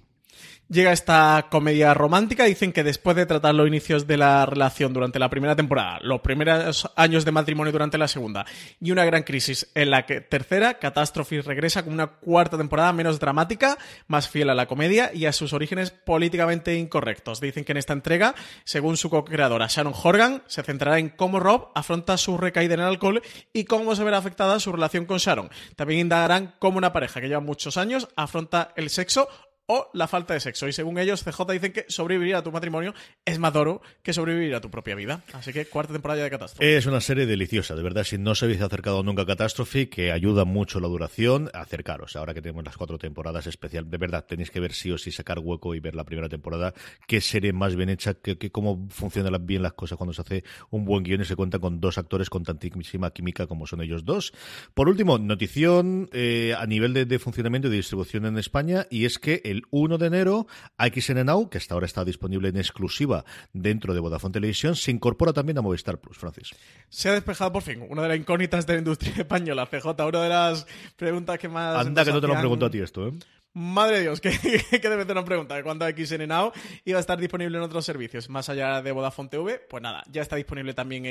Speaker 7: Llega esta comedia romántica. Dicen que después de tratar los inicios de la relación durante la primera temporada, los primeros años de matrimonio durante la segunda y una gran crisis en la que tercera, Catástrofe regresa con una cuarta temporada menos dramática, más fiel a la comedia y a sus orígenes políticamente incorrectos. Dicen que en esta entrega, según su co-creadora Sharon Horgan, se centrará en cómo Rob afronta su recaída en el alcohol y cómo se verá afectada su relación con Sharon. También indagarán cómo una pareja que lleva muchos años afronta el sexo o la falta de sexo. Y según ellos, CJ dicen que sobrevivir a tu matrimonio es más duro que sobrevivir a tu propia vida. Así que cuarta temporada de Catástrofe.
Speaker 6: Es una serie deliciosa, de verdad. Si no os habéis acercado nunca a Catástrofe, que ayuda mucho la duración, acercaros. Ahora que tenemos las cuatro temporadas especial, de verdad, tenéis que ver sí o sí sacar hueco y ver la primera temporada. Qué serie más bien hecha, que, cómo funcionan bien las cosas cuando se hace un buen guion y se cuenta con dos actores con tantísima química como son ellos dos. Por último, notición eh, a nivel de, de funcionamiento y de distribución en España, y es que el el 1 de enero. AXN Now, que hasta ahora está disponible en exclusiva dentro de Vodafone Televisión, se incorpora también a Movistar Plus, Francis.
Speaker 7: Se ha despejado por fin una de las incógnitas de la industria española, CJ, una de las preguntas que más...
Speaker 6: Anda, que no te lo han preguntado a ti esto, ¿eh?
Speaker 7: Madre de Dios, que, que debe ser una pregunta de cuándo XN Now iba a estar disponible en otros servicios, más allá de Vodafone TV. Pues nada, ya está disponible también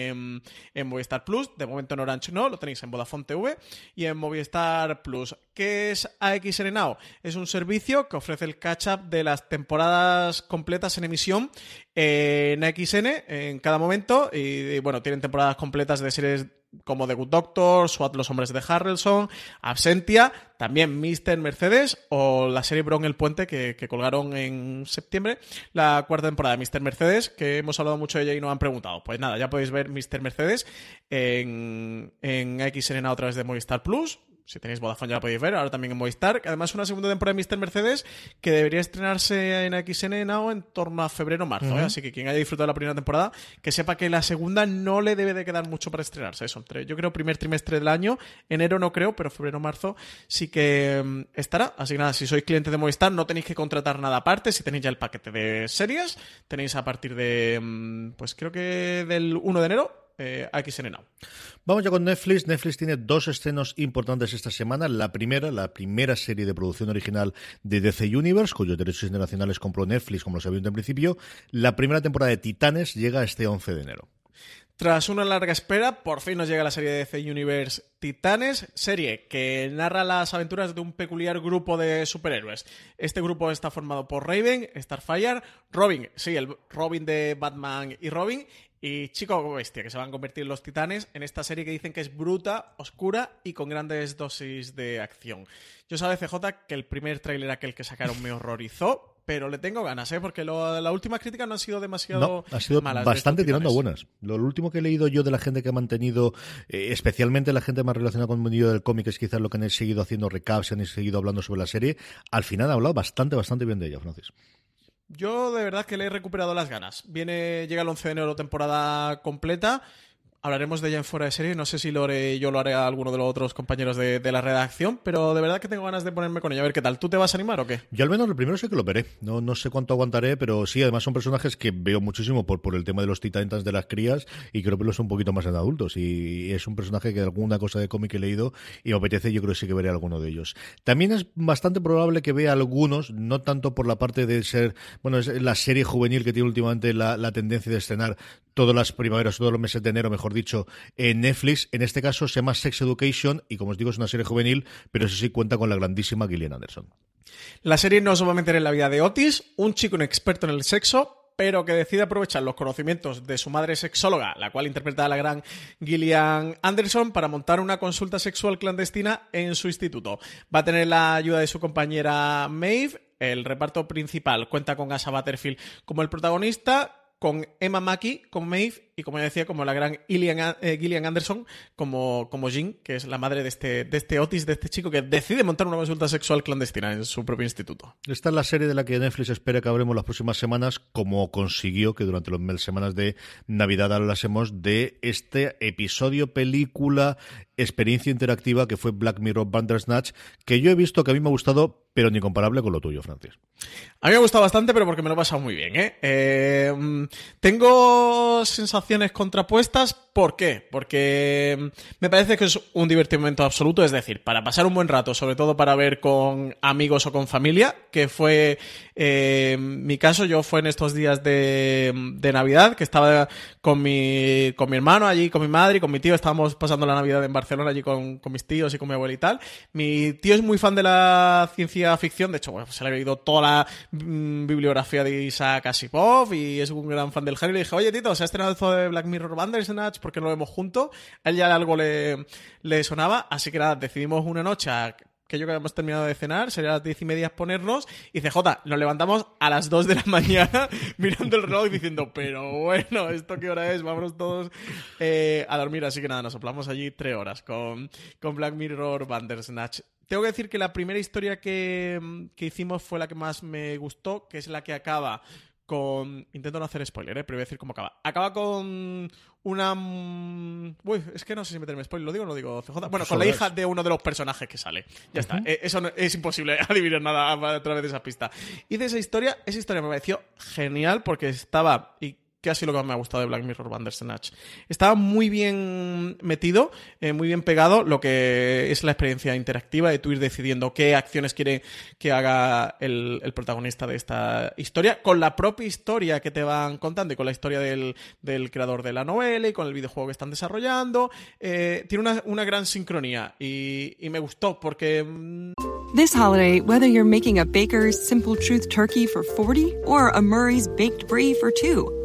Speaker 7: en, Movistar Plus. De momento en Orange no, lo tenéis en Vodafone TV y en Movistar Plus. ¿Qué es AXN Now? Es un servicio que ofrece el catch-up de las temporadas completas en emisión en AXN en cada momento. Y, bueno, tienen temporadas completas de series como The Good Doctor, SWAT Los Hombres de Harrelson, Absentia, también Mr. Mercedes o la serie Bron el Puente que, colgaron en septiembre, la cuarta temporada de Mr. Mercedes, que hemos hablado mucho de ella y nos han preguntado. Pues nada, ya podéis ver Mr. Mercedes en, en XN a través de Movistar Plus. Si tenéis Vodafone ya la podéis ver, ahora también en Movistar. Además, una segunda temporada de Mr. Mercedes que debería estrenarse en XN Now en torno a febrero-marzo. ¿eh? Así que quien haya disfrutado de la primera temporada, que sepa que la segunda no le debe de quedar mucho para estrenarse. Eso, entre- yo creo primer trimestre del año. Enero no creo, pero febrero-marzo sí que mm, estará. Así que nada, si sois clientes de Movistar, no tenéis que contratar nada aparte. Si tenéis ya el paquete de series, tenéis a partir de, mm, pues creo que del 1 de enero, eh, XN Now.
Speaker 6: Vamos ya con Netflix. Netflix tiene dos estrenos importantes esta semana. La primera, la primera serie de producción original de DC Universe, cuyos derechos internacionales compró Netflix, como lo sabíamos en principio. La primera temporada de Titanes llega este 11 de enero.
Speaker 7: Tras una larga espera, por fin nos llega la serie de DC Universe Titanes, serie que narra las aventuras de un peculiar grupo de superhéroes. Este grupo está formado por Raven, Starfire, Robin, sí, el Robin de Batman y Robin, y Chico Bestia, que se van a convertir en los titanes en esta serie que dicen que es bruta, oscura y con grandes dosis de acción. Yo sabes, CJ, que el primer tráiler aquel que sacaron me horrorizó, pero le tengo ganas, ¿eh? Porque lo- las últimas críticas no han sido demasiado
Speaker 6: No, ha sido
Speaker 7: malas
Speaker 6: bastante tirando a buenas. Lo último que he leído yo de la gente que ha mantenido, eh, especialmente la gente más relacionada con el mundo del cómic, es quizás lo que han seguido haciendo recaps y han seguido hablando sobre la serie. Al final ha hablado bastante, bastante bien de ella, Francis.
Speaker 7: Yo de verdad que le he recuperado las ganas. Viene, llega el 11 de enero temporada completa. Hablaremos de ella en fuera de serie. No sé si lo haré, yo lo haré a alguno de los otros compañeros de, de la redacción, pero de verdad que tengo ganas de ponerme con ella. A ver qué tal. ¿Tú te vas a animar o qué?
Speaker 6: Yo al menos lo primero sé que lo veré. No, no sé cuánto aguantaré, pero sí, además son personajes que veo muchísimo por, por el tema de los titans de las crías y creo que los un poquito más en adultos. Y es un personaje que alguna cosa de cómic he leído y me apetece, yo creo que sí que veré alguno de ellos. También es bastante probable que vea algunos, no tanto por la parte de ser, bueno, es la serie juvenil que tiene últimamente la, la tendencia de estrenar todas las primaveras, todos los meses de enero, mejor dicho, en Netflix. En este caso se llama Sex Education y como os digo es una serie juvenil, pero eso sí cuenta con la grandísima Gillian Anderson.
Speaker 7: La serie nos va a meter en la vida de Otis, un chico inexperto en el sexo, pero que decide aprovechar los conocimientos de su madre sexóloga, la cual interpreta a la gran Gillian Anderson, para montar una consulta sexual clandestina en su instituto. Va a tener la ayuda de su compañera Maeve. El reparto principal cuenta con Asa Butterfield como el protagonista, con Emma Mackey como Maeve y como ya decía, como la gran Gillian, eh, Gillian Anderson como, como Jean, que es la madre de este, de este Otis, de este chico que decide montar una consulta sexual clandestina en su propio instituto.
Speaker 6: Esta es la serie de la que Netflix espera que hablemos las próximas semanas, como consiguió que durante las semanas de Navidad hablásemos de este episodio, película, experiencia interactiva que fue Black Mirror Bandersnatch, que yo he visto que a mí me ha gustado, pero ni comparable con lo tuyo, Francis.
Speaker 7: A mí me ha gustado bastante, pero porque me lo he pasado muy bien, ¿eh? Eh, mm, tengo contrapuestas. ¿Por qué? Porque mm, me parece que es un divertimento absoluto, es decir, para pasar un buen rato, sobre todo para ver con amigos o con familia, que fue eh, mi caso. Yo fue en estos días de, de Navidad, que estaba con mi, con mi hermano allí, con mi madre y con mi tío. Estábamos pasando la Navidad en Barcelona allí con, mis tíos y con mi abuela y tal. Mi tío es muy fan de la ciencia ficción, de hecho, bueno, se le ha leído toda la mm, bibliografía de Isaac Asimov y es un gran fan del género. Y le dije, oye, Tito, se ha estrenado esto de Black Mirror Bandersnatch, ¿por qué no lo vemos juntos? A él ya algo le, le sonaba, así que nada, decidimos una noche a que yo que habíamos terminado de cenar, sería las diez y media ponernos, y dice, Jota, nos levantamos a las dos de la mañana mirando el reloj diciendo, pero bueno, ¿esto qué hora es? Vámonos todos eh, a dormir, así que nada, nos soplamos allí tres horas con, con Black Mirror Bandersnatch. Tengo que decir que la primera historia que, que hicimos fue la que más me gustó, que es la que acaba con. Intento no hacer spoiler, ¿eh? pero voy a decir cómo acaba. Acaba con una. Uy, es que no sé si meterme spoiler, ¿lo digo o no digo CJ? Bueno, con la hija de uno de los personajes que sale. Ya está. Eh, Eso no- es imposible adivinar nada a través de esa pista. Y de esa historia, esa historia me pareció genial porque estaba. Y casi lo que más me ha gustado de Black Mirror Bandersnatch. Estaba muy bien metido, eh, muy bien pegado lo que es la experiencia interactiva de tú ir decidiendo qué acciones quiere que haga el, protagonista de esta historia, con la propia historia que te van contando y con la historia del, creador de la novela y con el videojuego que están desarrollando. Eh, tiene una, gran sincronía y, me gustó porque... mm,
Speaker 9: This holiday, whether you're making a Baker's Simple Truth turkey for 40 or a Murray's Baked Brie for 2,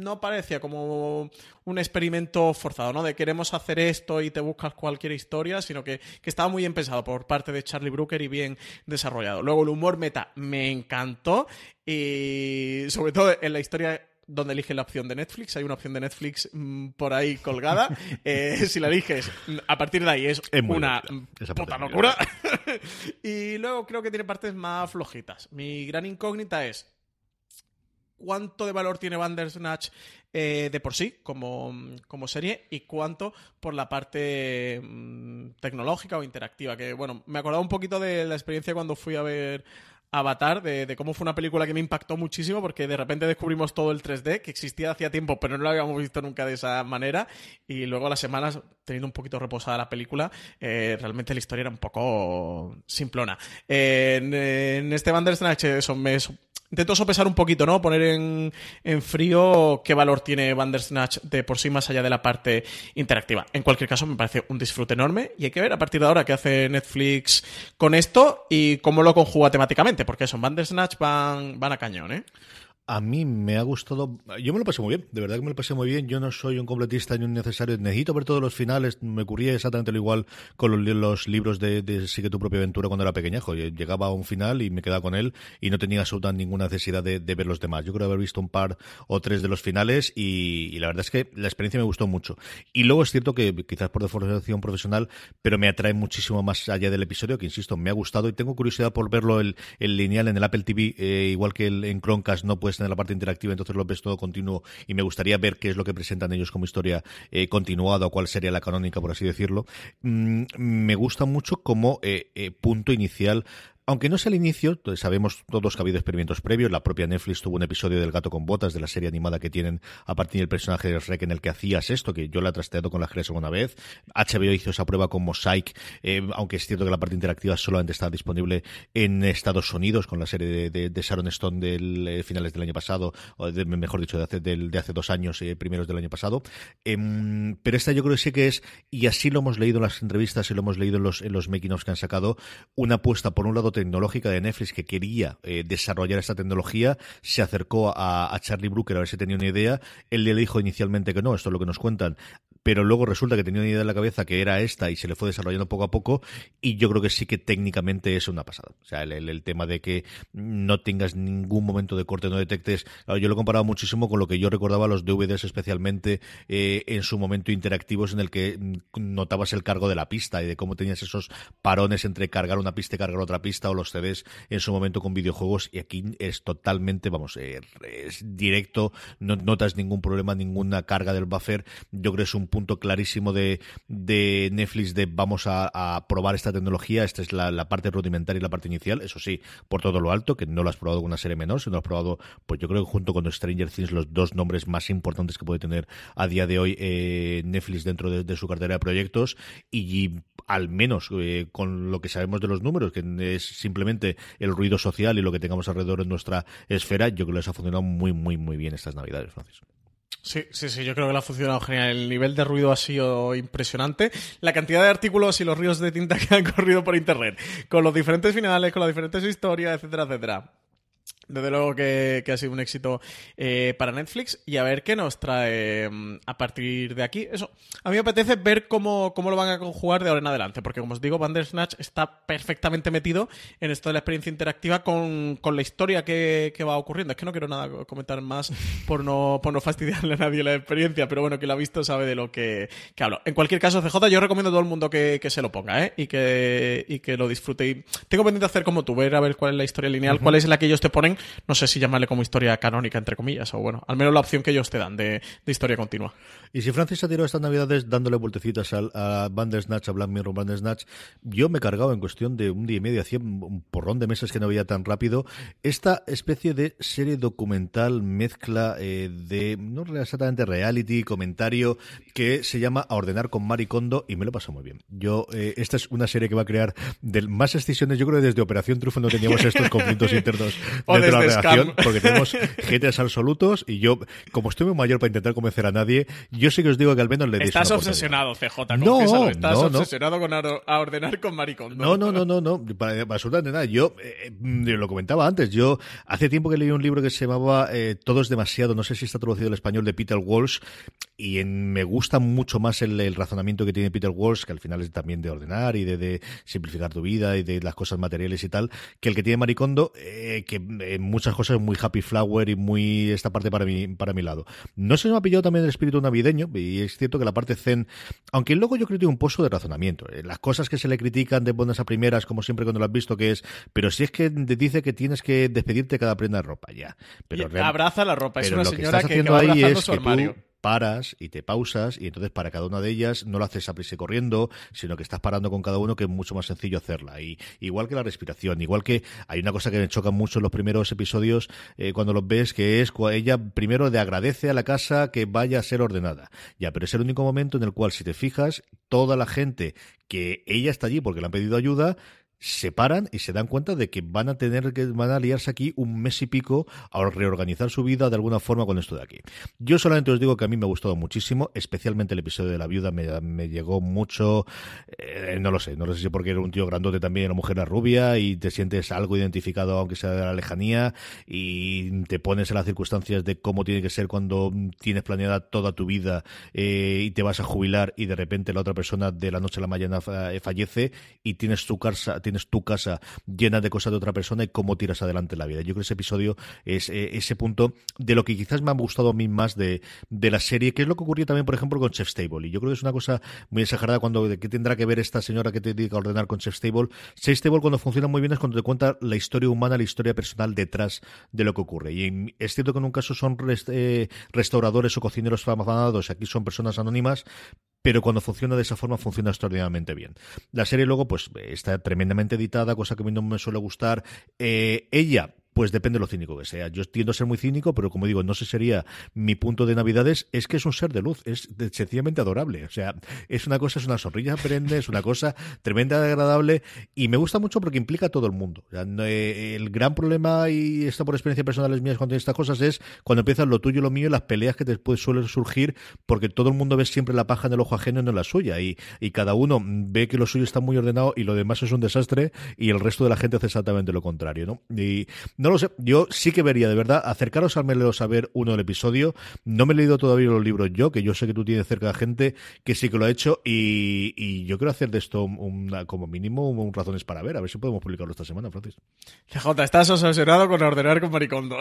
Speaker 7: No parecía como un experimento forzado, ¿no? De queremos hacer esto y te buscas cualquier historia, sino que, que estaba muy bien pensado por parte de Charlie Brooker y bien desarrollado. Luego el humor meta me encantó y sobre todo en la historia donde elige la opción de Netflix. Hay una opción de Netflix mm, por ahí colgada. Eh, si la eliges, a partir de ahí es, una puta locura. y luego creo que tiene partes más flojitas. Mi gran incógnita es cuánto de valor tiene Bandersnatch eh, de por sí como, como serie y cuánto por la parte mm, tecnológica o interactiva. Que bueno, me acordaba un poquito de la experiencia cuando fui a ver Avatar, de, cómo fue una película que me impactó muchísimo porque de repente descubrimos todo el 3D que existía hacía tiempo, pero no lo habíamos visto nunca de esa manera. Y luego las semanas, teniendo un poquito reposada la película, eh, realmente la historia era un poco simplona. En, en este Bandersnatch, eso me intento sopesar un poquito, ¿no? Poner en, en frío qué valor tiene Bandersnatch de por sí más allá de la parte interactiva. En cualquier caso, me parece un disfrute enorme y hay que ver a partir de ahora qué hace Netflix con esto y cómo lo conjuga temáticamente, porque eso, en Bandersnatch van, van a cañón, ¿eh?
Speaker 6: A mí me ha gustado. Yo me lo pasé muy bien, de verdad que me lo pasé muy bien. Yo no soy un completista ni un necesario. Necesito ver todos los finales. Me ocurría exactamente lo igual con los, li- los libros de, de Sigue tu propia aventura cuando era pequeñajo. Llegaba a un final y me quedaba con él y no tenía absolutamente ninguna necesidad de, ver los demás. Yo creo haber visto un par o tres de los finales y, la verdad es que la experiencia me gustó mucho. Y luego es cierto que quizás por deformación profesional, pero me atrae muchísimo más allá del episodio, que insisto, me ha gustado y tengo curiosidad por verlo el, el lineal en el Apple TV, eh, igual que el- en Chromecast no puedes tener la parte interactiva, entonces lo ves todo continuo y me gustaría ver qué es lo que presentan ellos como historia eh, continuada o cuál sería la canónica, por así decirlo. Mm, me gusta mucho como eh, eh, punto inicial aunque no es el inicio, sabemos todos que ha habido experimentos previos. La propia Netflix tuvo un episodio del gato con botas, de la serie animada que tienen a partir del personaje de Shrek en el que hacías esto, que yo la he trasteado con la Jerez una vez. HBO hizo esa prueba con Mosaic, eh, aunque es cierto que la parte interactiva solamente está disponible en Estados Unidos con la serie de, Sharon Stone del eh, finales del año pasado, o de- mejor dicho, de hace, de hace dos años, eh, primeros del año pasado. Em, pero esta yo creo que sí que es, y así lo hemos leído en las entrevistas y lo hemos leído en los, en los making ofs que han sacado, una apuesta por un lado tecnológica de Netflix que quería eh, desarrollar esta tecnología, se acercó a, a Charlie Brooker a ver si tenía una idea, él le dijo inicialmente que no, esto es lo que nos cuentan, pero luego resulta que tenía una idea en la cabeza que era esta y se le fue desarrollando poco a poco y yo creo que sí que técnicamente es una pasada. O sea, el, tema de que no tengas ningún momento de corte, no detectes... Yo lo he comparado muchísimo con lo que yo recordaba los DVDs especialmente eh, en su momento interactivos en el que mm, notabas el cargo de la pista y de cómo tenías esos parones entre cargar una pista y cargar otra pista o los CDs en su momento con videojuegos y aquí es totalmente, vamos, eh, es directo, no notas ningún problema, ninguna carga del buffer. Yo creo que es un punto clarísimo de, de Netflix de vamos a, probar esta tecnología. Esta es la, parte rudimentaria y la parte inicial. Eso sí, por todo lo alto, que no lo has probado con una serie menor, sino lo has probado, pues yo creo que junto con Stranger Things, los dos nombres más importantes que puede tener a día de hoy eh, Netflix dentro de, su cartera de proyectos. Y, al menos eh, con lo que sabemos de los números, que es simplemente el ruido social y lo que tengamos alrededor en nuestra esfera, yo creo que les ha funcionado muy, muy, muy bien estas navidades, Francis.
Speaker 7: Sí, sí, sí, yo creo que le ha funcionado genial. El nivel de ruido ha sido impresionante. La cantidad de artículos y los ríos de tinta que han corrido por internet, con los diferentes finales, con las diferentes historias, etcétera, etcétera. Desde luego que, que, ha sido un éxito eh, para Netflix y a ver qué nos trae mm, a partir de aquí. Eso, a mí me apetece ver cómo, cómo lo van a conjugar de ahora en adelante, porque como os digo, Bandersnatch está perfectamente metido en esto de la experiencia interactiva con, con la historia que, que, va ocurriendo. Es que no quiero nada comentar más por no, por no fastidiarle a nadie la experiencia, pero bueno, quien lo ha visto sabe de lo que, que hablo. En cualquier caso, CJ, yo recomiendo a todo el mundo que, que se lo ponga ¿eh? y, que, y que lo disfrute. Y tengo pendiente hacer como tú, ver a ver cuál es la historia lineal, uh -huh. cuál es la que ellos te ponen no sé si llamarle como historia canónica, entre comillas, o bueno, al menos la opción que ellos te dan de, historia continua.
Speaker 6: Y si Francis ha tirado estas navidades dándole vueltecitas a, a Bandersnatch, a Black Mirror Bandersnatch, yo me he cargado en cuestión de un día y medio, hacía un porrón de meses que no veía tan rápido, esta especie de serie documental, mezcla eh, de, no exactamente reality, comentario, que se llama A Ordenar con Maricondo y me lo paso muy bien. Yo, eh, esta es una serie que va a crear de más excisiones, yo creo que desde Operación Trufo no teníamos estos conflictos internos dentro de la redacción, porque tenemos haters absolutos y yo, como estoy muy mayor para intentar convencer a nadie, yo sí que os digo que al menos le
Speaker 7: Estás obsesionado, CJ, no, Estás no, obsesionado con a ordenar con Maricondo.
Speaker 6: No, no, no, no, no, para, para absolutamente nada. Yo, eh, lo comentaba antes, yo hace tiempo que leí un libro que se llamaba eh, Todo es demasiado, no sé si está traducido al español, de Peter Walsh, y en, me gusta mucho más el, el, razonamiento que tiene Peter Walsh, que al final es también de ordenar y de, de, simplificar tu vida y de las cosas materiales y tal, que el que tiene Maricondo, eh, que en muchas cosas es muy happy flower y muy esta parte para mi, para mi lado. No se me ha pillado también el espíritu navideño, y es cierto que la parte zen, aunque luego yo creo que tiene un pozo de razonamiento. Eh, las cosas que se le critican de buenas a primeras, como siempre cuando lo has visto, que es, pero si es que te dice que tienes que despedirte cada prenda de ropa, ya. Pero
Speaker 7: abraza la ropa, es una
Speaker 6: lo
Speaker 7: señora
Speaker 6: que,
Speaker 7: que,
Speaker 6: haciendo
Speaker 7: que
Speaker 6: ahí es
Speaker 7: su
Speaker 6: que tú paras y te pausas y entonces para cada una de ellas no lo haces a prisa corriendo, sino que estás parando con cada uno que es mucho más sencillo hacerla. Y igual que la respiración, igual que hay una cosa que me choca mucho en los primeros episodios eh, cuando los ves, que es ella primero le agradece a la casa que vaya a ser ordenada. Ya, pero es el único momento en el cual si te fijas, toda la gente que ella está allí porque le han pedido ayuda, se paran y se dan cuenta de que van a tener que van a liarse aquí un mes y pico a reorganizar su vida de alguna forma con esto de aquí. Yo solamente os digo que a mí me ha gustado muchísimo, especialmente el episodio de la viuda me, me llegó mucho, eh, no lo sé, no lo sé si porque era un tío grandote también, una mujer rubia y te sientes algo identificado aunque sea de la lejanía y te pones en las circunstancias de cómo tiene que ser cuando tienes planeada toda tu vida eh, y te vas a jubilar y de repente la otra persona de la noche a la mañana fallece y tienes tu casa tu casa llena de cosas de otra persona y cómo tiras adelante la vida. Yo creo que ese episodio es eh, ese punto de lo que quizás me ha gustado a mí más de, de la serie, que es lo que ocurrió también, por ejemplo, con Chef Stable. Y yo creo que es una cosa muy exagerada cuando de qué tendrá que ver esta señora que te dedica a ordenar con Chef Stable. Chef Stable cuando funciona muy bien es cuando te cuenta la historia humana, la historia personal detrás de lo que ocurre. Y es cierto que en un caso son eh, restauradores o cocineros afamados, aquí son personas anónimas, pero cuando funciona de esa forma funciona extraordinariamente bien. La serie luego pues está tremendamente editada, cosa que a mí no me suele gustar. Eh, ella pues depende de lo cínico que sea. Yo tiendo a ser muy cínico, pero como digo, no sé sería mi punto de Navidades, es que es un ser de luz, es sencillamente adorable. O sea, es una cosa, es una sonrisa perenne, es una cosa tremenda agradable y me gusta mucho porque implica a todo el mundo. Eh, el gran problema, y esto por experiencia personal es mía cuando estas cosas, es cuando empiezan lo tuyo y lo mío, las peleas que después suelen surgir porque todo el mundo ve siempre la paja en el ojo ajeno y no en la suya. Y, y cada uno ve que lo suyo está muy ordenado y lo demás es un desastre y el resto de la gente hace exactamente lo contrario, ¿no? Y no lo sé, yo sí que vería, de verdad, acercaros al menos a ver uno del episodio. No me he leído todavía los libros yo, que yo sé que tú tienes cerca de gente que sí que lo ha hecho y, y yo quiero hacer de esto una, como mínimo un, razones para ver, a ver si podemos publicarlo esta semana, Francis.
Speaker 7: CJ, estás obsesionado con ordenar con Maricondo.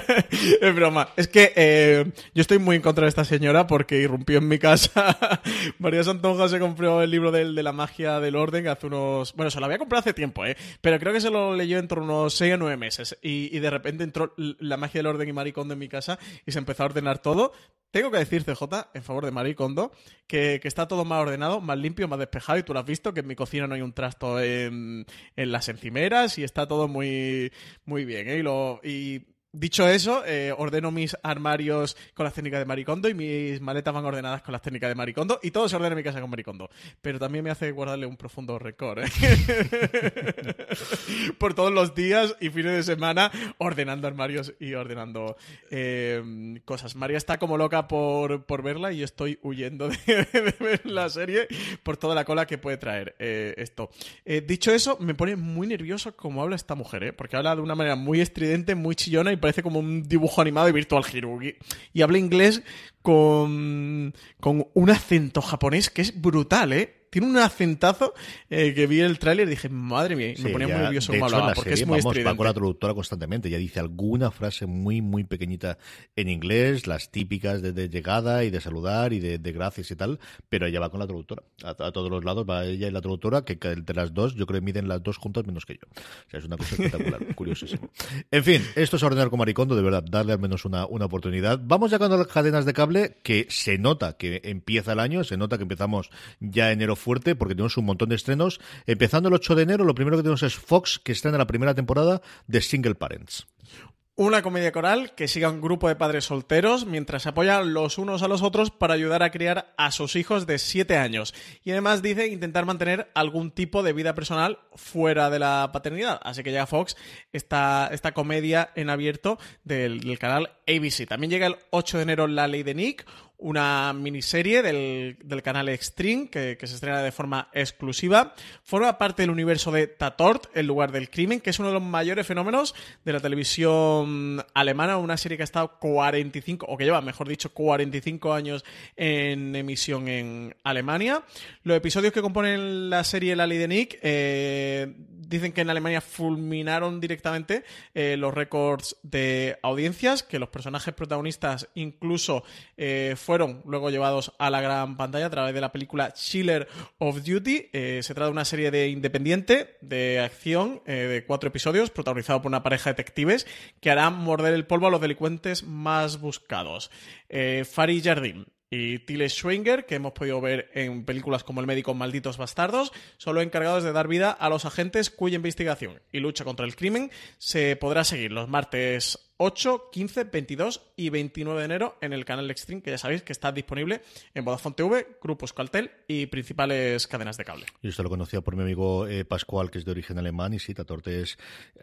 Speaker 7: es broma. Es que eh, yo estoy muy en contra de esta señora porque irrumpió en mi casa. María Santonja se compró el libro de, de la magia del orden hace unos... Bueno, se lo había comprado hace tiempo, ¿eh? Pero creo que se lo leyó entre unos 6 o 9 meses. Y, de repente entró la magia del orden y Maricondo en mi casa y se empezó a ordenar todo. Tengo que decir, CJ, en favor de Maricondo, que, que está todo más ordenado, más limpio, más despejado. Y tú lo has visto, que en mi cocina no hay un trasto en, en las encimeras y está todo muy, muy bien. ¿eh? Lo, y dicho eso, eh, ordeno mis armarios con las técnicas de Maricondo y mis maletas van ordenadas con las técnicas de Maricondo. Y todo se ordena en mi casa con Maricondo. Pero también me hace guardarle un profundo récord. ¿eh? Por todos los días y fines de semana ordenando armarios y ordenando eh, cosas. María está como loca por, por verla y yo estoy huyendo de, de ver la serie por toda la cola que puede traer eh, esto. Dicho eso, me pone muy nervioso cómo habla esta mujer, ¿eh? porque habla de una manera muy estridente, muy chillona y parece como un dibujo animado de Virtual Hero. Y, y habla inglés con, con un acento japonés que es brutal, ¿eh? Tiene un acentazo eh, que vi el tráiler y dije, madre mía, me ponía
Speaker 6: ya,
Speaker 7: muy nervioso
Speaker 6: en
Speaker 7: hablaba,
Speaker 6: la
Speaker 7: porque
Speaker 6: serie,
Speaker 7: es muy
Speaker 6: vamos, va con la traductora constantemente. Ya dice alguna frase muy, muy pequeñita en inglés, las típicas de, de llegada y de saludar y de, de gracias y tal, pero ella va con la traductora. A, a todos los lados va ella y la traductora, que entre las dos, yo creo que miden las dos juntas menos que yo. O sea, es una cosa espectacular, curiosísimo. En fin, esto es ordenar con Maricondo, de verdad, darle al menos una, una oportunidad. Vamos ya con las cadenas de cable, que se nota que empieza el año, se nota que empezamos ya enero fuerte, porque tenemos un montón de estrenos. Empezando el 8 de enero, lo primero que tenemos es Fox, que estrena la primera temporada de Single Parents.
Speaker 7: Una comedia coral que siga un grupo de padres solteros mientras se apoyan los unos a los otros para ayudar a criar a sus hijos de 7 años. Y además dice intentar mantener algún tipo de vida personal fuera de la paternidad. Así que llega Fox esta, esta comedia en abierto del, del canal ABC. También llega el 8 de enero La Ley de Nick, una miniserie del, del canal Extreme que, se estrena de forma exclusiva. Forma parte del universo de Tatort, el lugar del crimen, que es uno de los mayores fenómenos de la televisión alemana, una serie que ha estado 45, o que lleva, mejor dicho, 45 años en emisión en Alemania. Los episodios que componen la serie La Ley eh, dicen que en Alemania fulminaron directamente eh, los récords de audiencias, que los personajes protagonistas incluso eh, fueron luego llevados a la gran pantalla a través de la película Chiller of Duty. Eh, se trata de una serie de independiente, de acción, eh, de cuatro episodios, protagonizado por una pareja de detectives que harán morder el polvo a los delincuentes más buscados. Eh, Jardín y Tilly Schwinger, que hemos podido ver en películas como El médico Malditos Bastardos, son los encargados de dar vida a los agentes cuya investigación y lucha contra el crimen se podrá seguir los martes 8, 15, 22 y 29 de enero en el canal Extreme, que ya sabéis que está disponible en Vodafone TV, Grupos Caltel y principales cadenas de cable.
Speaker 6: Yo esto lo conocía por mi amigo eh, Pascual, que es de origen alemán, y sí, Tatorte es...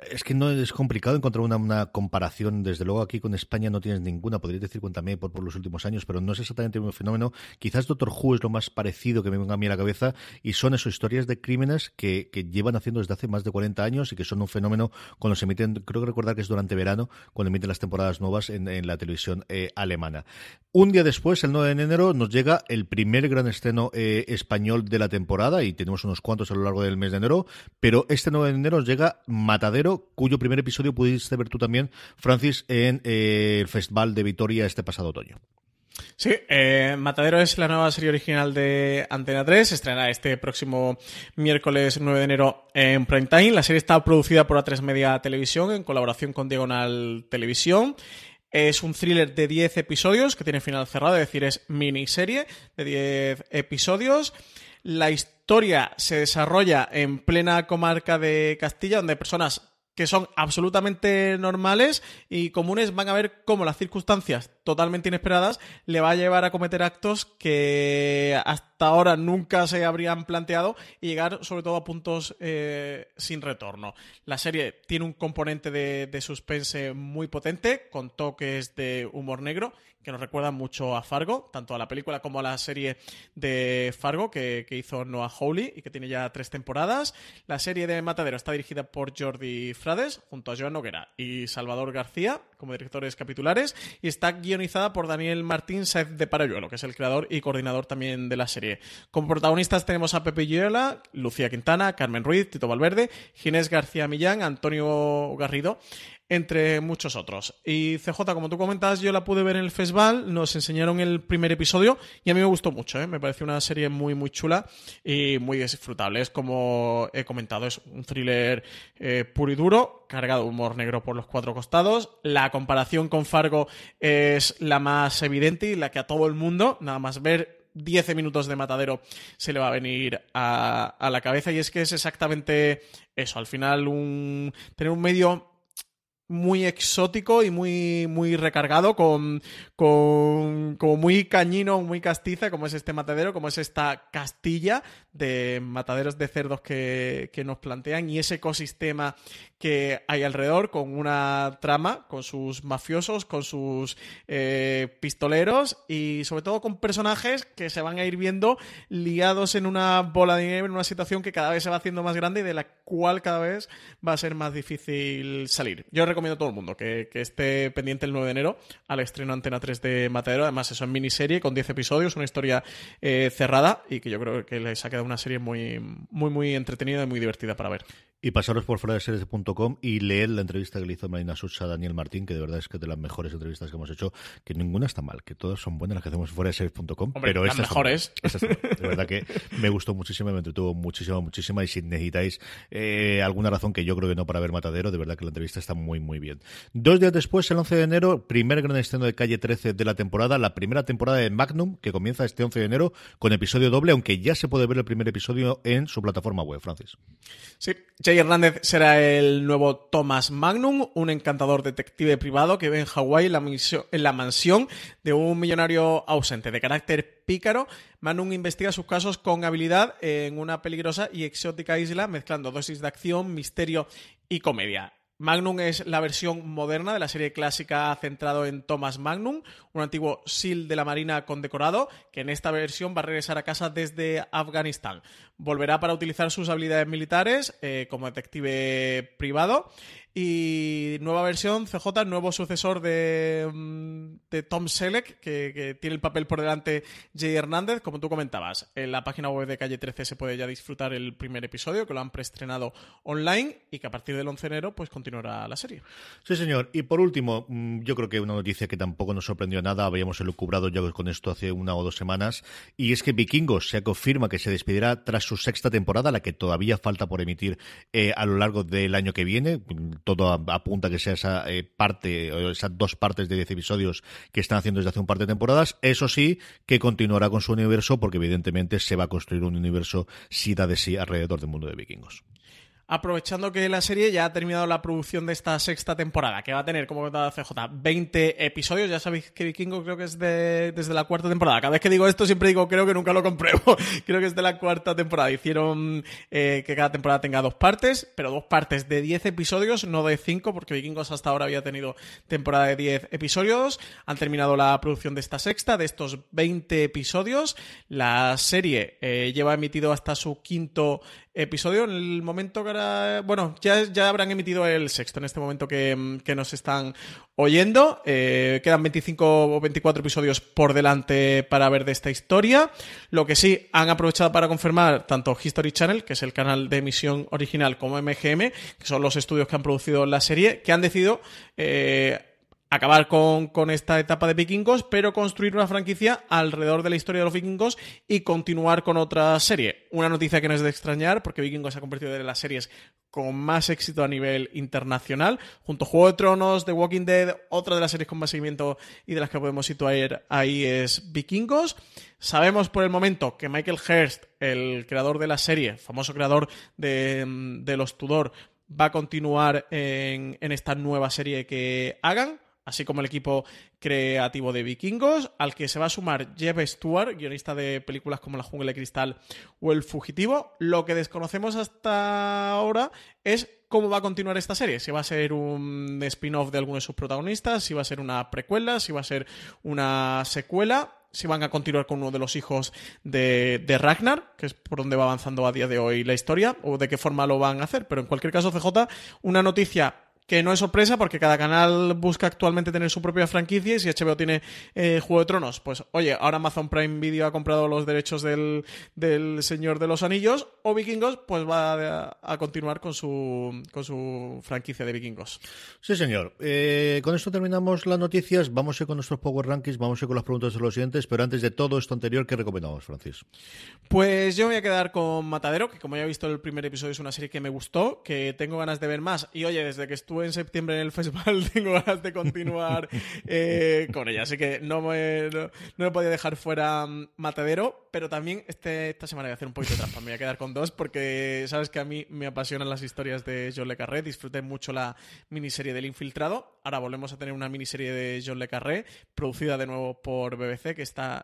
Speaker 6: Es que no es complicado encontrar una, comparación, desde luego aquí con España no tienes ninguna, podrías decir cuéntame por, por los últimos años, pero no es exactamente un fenómeno. Quizás Doctor Who es lo más parecido que me venga a mí a la cabeza, y son esas historias de crímenes que, que llevan haciendo desde hace más de 40 años y que son un fenómeno cuando se emiten, creo que recordar que es durante verano, cuando emiten las temporadas nuevas en, la televisión eh, alemana. Un día después, el 9 de enero, nos llega el primer gran estreno eh, español de la temporada y tenemos unos cuantos a lo largo del mes de enero, pero este 9 de enero nos llega Matadero, cuyo primer episodio pudiste ver tú también, Francis, en eh, el Festival de Vitoria este pasado otoño.
Speaker 7: Sí, eh, Matadero es la nueva serie original de Antena 3. Se estrenará este próximo miércoles 9 de enero en Prime Time. La serie está producida por A3 Media Televisión en colaboración con Diagonal Televisión. Es un thriller de 10 episodios que tiene final cerrado, es decir, es miniserie de 10 episodios. La historia se desarrolla en plena comarca de Castilla, donde personas que son absolutamente normales y comunes van a ver cómo las circunstancias totalmente inesperadas le va a llevar a cometer actos que hasta ahora nunca se habrían planteado y llegar sobre todo a puntos eh, sin retorno. La serie tiene un componente de, de suspense muy potente con toques de humor negro que nos recuerda mucho a Fargo, tanto a la película como a la serie de Fargo que, que hizo Noah Hawley y que tiene ya tres temporadas. La serie de Matadero está dirigida por Jordi Frades junto a Joan Noguera y Salvador García como directores capitulares y está guionizada por Daniel Martín Saez de Parayuelo, que es el creador y coordinador también de la serie. Como protagonistas tenemos a Pepe Yuela, Lucía Quintana, Carmen Ruiz, Tito Valverde, Ginés García Millán, Antonio Garrido entre muchos otros. Y CJ, como tú comentas, yo la pude ver en el festival, nos enseñaron el primer episodio y a mí me gustó mucho, ¿eh? me pareció una serie muy, muy chula y muy disfrutable. Es como he comentado, es un thriller eh, puro y duro, cargado de humor negro por los cuatro costados. La comparación con Fargo es la más evidente y la que a todo el mundo, nada más ver 10 minutos de matadero se le va a venir a, a, la cabeza y es que es exactamente eso, al final un tener un medio muy exótico y muy, muy recargado, con, con como muy cañino, muy castiza, como es este matadero, como es esta Castilla de mataderos de cerdos que, que nos plantean y ese ecosistema que hay alrededor con una trama, con sus mafiosos, con sus eh, pistoleros y sobre todo con personajes que se van a ir viendo liados en una bola de nieve, en una situación que cada vez se va haciendo más grande y de la cual cada vez va a ser más difícil salir. Yo a todo el mundo que, que esté pendiente el 9 de enero al estreno Antena 3 de Matadero. Además, eso en miniserie con 10 episodios, una historia eh, cerrada y que yo creo que les ha quedado una serie muy, muy, muy entretenida y muy divertida para ver.
Speaker 6: Y pasaros por fuera de series.com y leer la entrevista que le hizo Marina Sucha a Daniel Martín, que de verdad es que es de las mejores entrevistas que hemos hecho, que ninguna está mal, que todas son buenas las que hacemos fuera de series.com, pero
Speaker 7: las
Speaker 6: estas
Speaker 7: mejores.
Speaker 6: De verdad que me gustó muchísimo, me entretuvo muchísimo, muchísimo, y si necesitáis eh, alguna razón que yo creo que no para ver Matadero, de verdad que la entrevista está muy, muy bien. Dos días después, el 11 de enero, primer gran estreno de Calle 13 de la temporada, la primera temporada de Magnum, que comienza este 11 de enero con episodio doble, aunque ya se puede ver el primer episodio en su plataforma web, Francis.
Speaker 7: Sí, Jay Hernández será el nuevo Thomas Magnum, un encantador detective privado que vive en Hawái en, en la mansión de un millonario ausente de carácter pícaro. Magnum investiga sus casos con habilidad en una peligrosa y exótica isla, mezclando dosis de acción, misterio y comedia. Magnum es la versión moderna de la serie clásica centrado en Thomas Magnum, un antiguo SEAL de la Marina condecorado que en esta versión va a regresar a casa desde Afganistán. Volverá para utilizar sus habilidades militares eh, como detective privado y nueva versión, CJ, nuevo sucesor de, mm, de Tom Selleck, que, tiene el papel por delante Jay Hernández, como tú comentabas. En la página web de Calle 13 se puede ya disfrutar el primer episodio, que lo han preestrenado online y que a partir del 11 de enero pues continuará la serie.
Speaker 6: Sí, señor. Y por último, mm, yo creo que una noticia que tampoco nos sorprendió nada, habíamos elucubrado ya con esto hace una o dos semanas, y es que Vikingos se confirma que se despedirá tras su sexta temporada, la que todavía falta por emitir eh, a lo largo del año que viene todo apunta que sea esa eh, parte, esas dos partes de 10 episodios que están haciendo desde hace un par de temporadas. Eso sí, que continuará con su universo, porque evidentemente se va a construir un universo sí da de sí alrededor del mundo de vikingos
Speaker 7: aprovechando que la serie ya ha terminado la producción de esta sexta temporada, que va a tener, como comentaba CJ, 20 episodios. Ya sabéis que Vikingo creo que es de, desde la cuarta temporada. Cada vez que digo esto siempre digo creo que nunca lo compruebo. creo que es de la cuarta temporada. Hicieron eh, que cada temporada tenga dos partes, pero dos partes de 10 episodios, no de 5, porque Vikingos hasta ahora había tenido temporada de 10 episodios. Han terminado la producción de esta sexta, de estos 20 episodios. La serie eh, lleva emitido hasta su quinto episodio. En el momento que ahora. Bueno, ya, ya habrán emitido el sexto en este momento que, que nos están oyendo. Eh, quedan 25 o 24 episodios por delante para ver de esta historia. Lo que sí han aprovechado para confirmar tanto History Channel, que es el canal de emisión original, como MGM, que son los estudios que han producido la serie, que han decidido. Eh, acabar con, con, esta etapa de vikingos, pero construir una franquicia alrededor de la historia de los vikingos y continuar con otra serie. Una noticia que no es de extrañar, porque Vikingos se ha convertido en las series con más éxito a nivel internacional, junto a Juego de Tronos, The Walking Dead, otra de las series con más seguimiento y de las que podemos situar ahí es Vikingos. Sabemos por el momento que Michael Hurst, el creador de la serie, famoso creador de, de los Tudor, va a continuar en, en esta nueva serie que hagan así como el equipo creativo de Vikingos, al que se va a sumar Jeff Stewart, guionista de películas como La Jungla de Cristal o El Fugitivo. Lo que desconocemos hasta ahora es cómo va a continuar esta serie. Si va a ser un spin-off de alguno de sus protagonistas, si va a ser una precuela, si va a ser una secuela si van a continuar con uno de los hijos de, de, Ragnar, que es por donde va avanzando a día de hoy la historia, o de qué forma lo van a hacer. Pero en cualquier caso, CJ, una noticia que no es sorpresa porque cada canal busca actualmente tener su propia franquicia y si HBO tiene eh, Juego de Tronos, pues oye, ahora Amazon Prime Video ha comprado los derechos del, del Señor de los Anillos o Vikingos, pues va a, a continuar con su, con su franquicia de Vikingos.
Speaker 6: Sí, señor. Eh, con esto terminamos las noticias. Vamos a ir con nuestros Power Rankings, vamos a ir con las preguntas de los siguientes, pero antes de todo esto anterior, ¿qué recomendamos, Francis?
Speaker 7: Pues yo me voy a quedar con Matadero, que como ya he visto el primer episodio es una serie que me gustó, que tengo ganas de ver más. Y oye, desde que estuve en septiembre en el festival tengo ganas de continuar eh, con ella. Así que no me, no, me podía dejar fuera mm, Matadero, pero también este, esta semana voy a hacer un poquito de trampa. Me voy a quedar con dos porque sabes que a mí me apasionan las historias de John Le Carré. Disfruté mucho la miniserie del Infiltrado. Ahora volvemos a tener una miniserie de John Le Carré, producida de nuevo por BBC, que está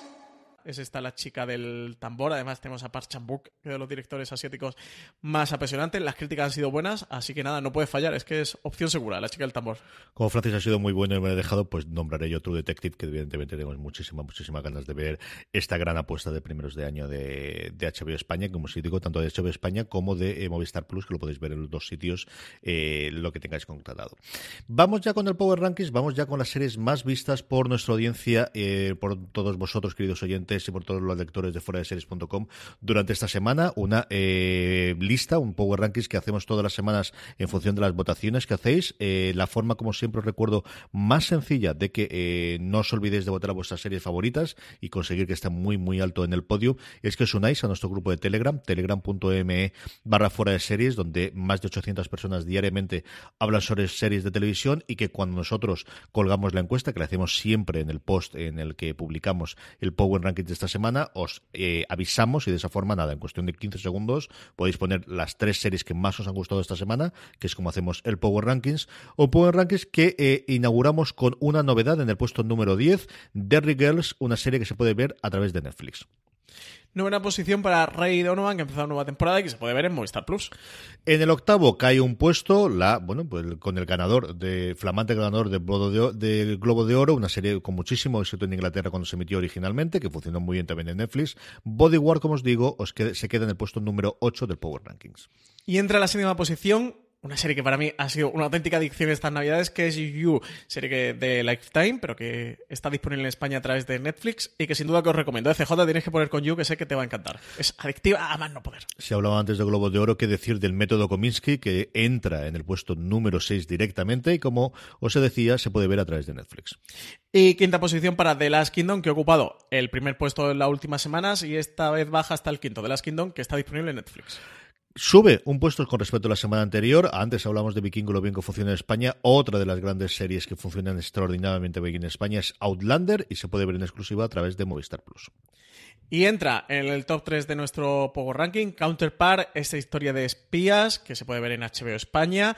Speaker 7: Es esta la chica del tambor. Además, tenemos a Park Chan-wook, que de los directores asiáticos más apasionantes. Las críticas han sido buenas, así que nada, no puede fallar. Es que es opción segura, la chica del tambor.
Speaker 6: Como Francis ha sido muy bueno y me ha dejado, pues nombraré yo True Detective, que evidentemente tenemos muchísimas, muchísimas ganas de ver esta gran apuesta de primeros de año de, de HBO España, como si digo, tanto de HBO España como de eh, Movistar Plus, que lo podéis ver en los dos sitios, eh, lo que tengáis contratado. Vamos ya con el Power Rankings, vamos ya con las series más vistas por nuestra audiencia, eh, por todos vosotros, queridos oyentes y por todos los lectores de fuera de series.com durante esta semana. Una eh, lista, un Power Rankings que hacemos todas las semanas en función de las votaciones que hacéis. Eh, la forma, como siempre os recuerdo, más sencilla de que eh, no os olvidéis de votar a vuestras series favoritas y conseguir que estén muy, muy alto en el podio, es que os unáis a nuestro grupo de Telegram, telegram.me barra fuera de series, donde más de 800 personas diariamente hablan sobre series de televisión y que cuando nosotros colgamos la encuesta, que la hacemos siempre en el post en el que publicamos el Power De esta semana, os eh, avisamos y de esa forma, nada, en cuestión de 15 segundos podéis poner las tres series que más os han gustado esta semana, que es como hacemos el Power Rankings, o Power Rankings que eh, inauguramos con una novedad en el puesto número 10, Derry Girls, una serie que se puede ver a través de Netflix.
Speaker 7: Novena posición para Rey Donovan, que ha empezado una nueva temporada y que se puede ver en Movistar Plus.
Speaker 6: En el octavo cae un puesto, la bueno, pues con el ganador, de flamante ganador de, de, de, Globo de Oro, una serie con muchísimo éxito en Inglaterra cuando se emitió originalmente, que funcionó muy bien también en Netflix. Bodyguard, como os digo, os se queda en el puesto número 8 del Power Rankings.
Speaker 7: Y entra a la séptima posición una serie que para mí ha sido una auténtica adicción estas navidades, que es You, serie de Lifetime, pero que está disponible en España a través de Netflix y que sin duda que os recomiendo. CJ tienes que poner con You, que sé que te va a encantar. Es adictiva a más no poder.
Speaker 6: Se hablaba antes de Globo de Oro, que decir del método Kominsky, que entra en el puesto número 6 directamente y como os decía, se puede ver a través de Netflix.
Speaker 7: Y quinta posición para The Last Kingdom, que ha ocupado el primer puesto en las últimas semanas y esta vez baja hasta el quinto. The Last Kingdom, que está disponible en Netflix.
Speaker 6: Sube un puesto con respecto a la semana anterior. Antes hablamos de Vikingo, lo bien que funciona en España. Otra de las grandes series que funcionan extraordinariamente bien en España es Outlander y se puede ver en exclusiva a través de Movistar Plus.
Speaker 7: Y entra en el top 3 de nuestro Power Ranking Counterpart, esta historia de espías que se puede ver en HBO España.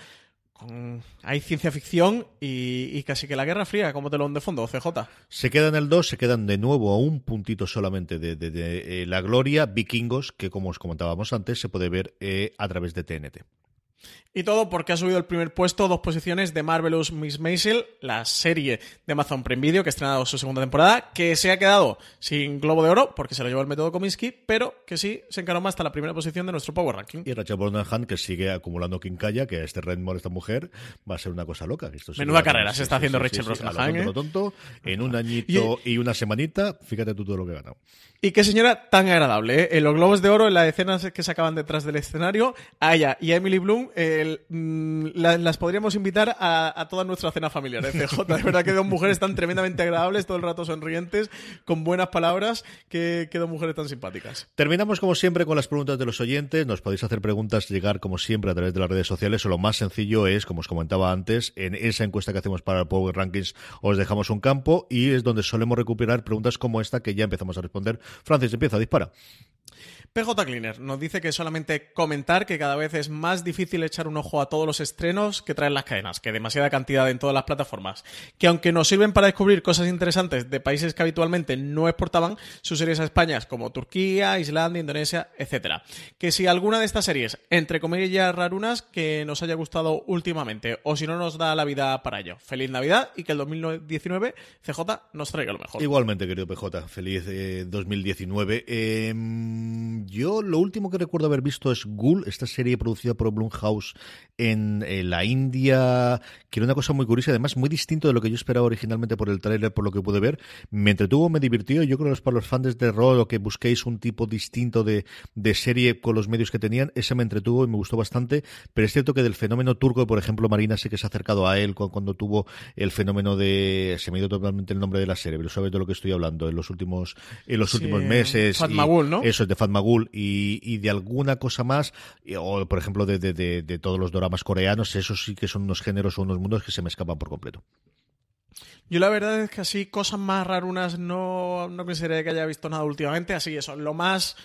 Speaker 7: Hay ciencia ficción y, casi que la Guerra Fría como telón de fondo, CJ.
Speaker 6: Se quedan el 2, se quedan de nuevo a un puntito solamente de eh, la gloria, Vikingos, que como os comentábamos antes, se puede ver eh, a través de TNT.
Speaker 7: Y todo porque ha subido el primer puesto dos posiciones de Marvelous Miss Maisel, la serie de Amazon Prime Video que ha estrenado su segunda temporada, que se ha quedado sin Globo de Oro porque se lo llevó el método Kominsky, pero que sí se encaró más hasta la primera posición de nuestro Power Ranking.
Speaker 6: Y Rachel Brosnahan que sigue acumulando quincalla, que este Redmore, esta mujer, va a ser una cosa loca. Esto
Speaker 7: Menuda carrera se, está haciendo sí, Rachel
Speaker 6: sí,
Speaker 7: Brosnahan.
Speaker 6: ¿eh? tonto, en un añito y... y una semanita, fíjate tú todo lo que ha ganado.
Speaker 7: Y qué señora tan agradable, ¿eh? En los Globos de Oro, en las escenas que se acaban detrás del escenario, a ella y a Emily Bloom el, mm, la- las podríamos invitar a, a toda nuestra cena familiar, ¿eh, CJ. De verdad que dos mujeres tan tremendamente agradables, todo el rato sonrientes, con buenas palabras, que, que dos mujeres tan simpáticas.
Speaker 6: Terminamos como siempre con las preguntas de los oyentes. Nos podéis hacer preguntas, llegar como siempre a través de las redes sociales. O lo más sencillo es, como os comentaba antes, en esa encuesta que hacemos para el Power Rankings os dejamos un campo y es donde solemos recuperar preguntas como esta que ya empezamos a responder. Francis, empieza, dispara.
Speaker 7: PJ Cleaner nos dice que solamente comentar que cada vez es más difícil echar un ojo a todos los estrenos que traen las cadenas, que demasiada cantidad en todas las plataformas, que aunque nos sirven para descubrir cosas interesantes de países que habitualmente no exportaban sus series a España, como Turquía, Islandia, Indonesia, etcétera. Que si alguna de estas series, entre comillas rarunas, que nos haya gustado últimamente, o si no nos da la vida para ello. Feliz Navidad y que el 2019 CJ nos traiga lo mejor.
Speaker 6: Igualmente, querido PJ, feliz eh, 2019. Eh, yo lo último que recuerdo haber visto es Ghoul, esta serie producida por Blumhouse en eh, la India, que era una cosa muy curiosa, además muy distinto de lo que yo esperaba originalmente por el tráiler, por lo que pude ver. Me entretuvo, me divirtió. Yo creo que para los fans de rol o que busquéis un tipo distinto de, de serie con los medios que tenían, esa me entretuvo y me gustó bastante. Pero es cierto que del fenómeno turco, por ejemplo, Marina sé que se ha acercado a él cu- cuando tuvo el fenómeno de. Se me ido totalmente el nombre de la serie, pero sabes de lo que estoy hablando en los últimos, en los
Speaker 7: Sí,
Speaker 6: últimos meses.
Speaker 7: Fatmagul, ¿no?
Speaker 6: Eso es de Fatmagul y, y de alguna cosa más, y- o por ejemplo de, de, de, de los doramas coreanos, esos sí que son unos géneros o unos mundos que se me escapan por completo.
Speaker 7: Yo la verdad es que así cosas más rarunas no, no consideré que haya visto nada últimamente. Así eso, lo más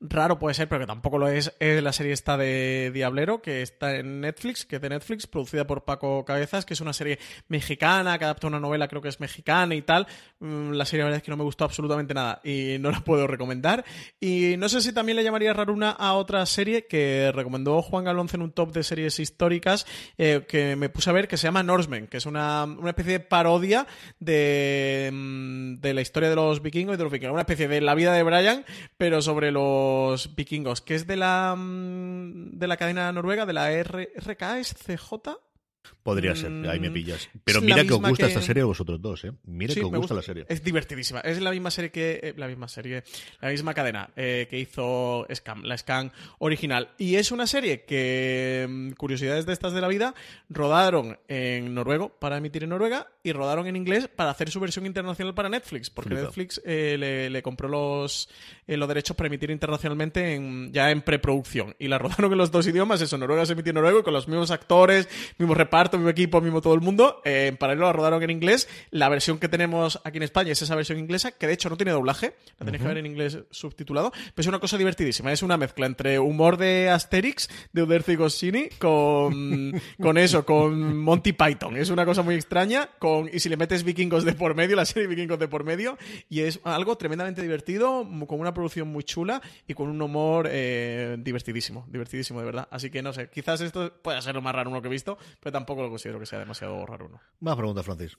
Speaker 7: raro puede ser, pero que tampoco lo es, es la serie esta de Diablero, que está en Netflix, que es de Netflix, producida por Paco Cabezas, que es una serie mexicana, que adapta una novela, creo que es mexicana y tal. Mm, La serie la verdad es que no me gustó absolutamente nada y no la puedo recomendar. Y no sé si también le llamaría raruna a otra serie que recomendó Juan Galonce en un top de series históricas eh, que me puse a ver, que se llama Norsemen, que es una, una especie de parodia de, mm, de la historia de los vikingos y de los vikingos. Una especie de la vida de Brian, pero sobre los vikingos, que es de la, mm, de la cadena noruega, de la R RKS CJ.
Speaker 6: Podría ser, ahí me
Speaker 7: Mm,
Speaker 6: pillas. Pero mira que os gusta
Speaker 7: que-
Speaker 6: esta serie a vosotros dos, ¿eh? Mira
Speaker 7: Sí,
Speaker 6: que os gusta, la serie.
Speaker 7: Es divertidísima. Es la misma serie que. eh, la misma serie. La misma cadena eh, que hizo Scam, la Scam original. Y es una serie que. mm, Curiosidades de estas de la vida. Rodaron en noruego para emitir en Noruega. Y rodaron en inglés para hacer su versión internacional para Netflix. Porque
Speaker 6: Flipa.
Speaker 7: Netflix eh, le, le compró los, los derechos para emitir internacionalmente en- ya en preproducción. Y la rodaron en los dos idiomas. Eso, Noruega se emitió en noruego y con los mismos actores, mismo reparto, mismo equipo, mismo todo el mundo. Eh, en paralelo la rodaron en inglés. La versión que tenemos aquí en España es esa versión inglesa, que de hecho no tiene doblaje. La tenéis que
Speaker 6: Ujú.
Speaker 7: ver en inglés subtitulado. Pero es una cosa divertidísima. Es una mezcla entre humor de Asterix, de Uderzo y Goscinny, con, con eso, con Monty Python. Es una cosa muy extraña. Con, y si le metes vikingos de por medio, la serie vikingos de por medio. Y es algo tremendamente divertido, con una producción muy chula y con un humor eh, divertidísimo. Divertidísimo, de verdad. Así que no sé, quizás esto pueda ser lo más raro uno que he visto, pero tampoco lo considero que sea demasiado raro uno.
Speaker 6: Más preguntas, Francis.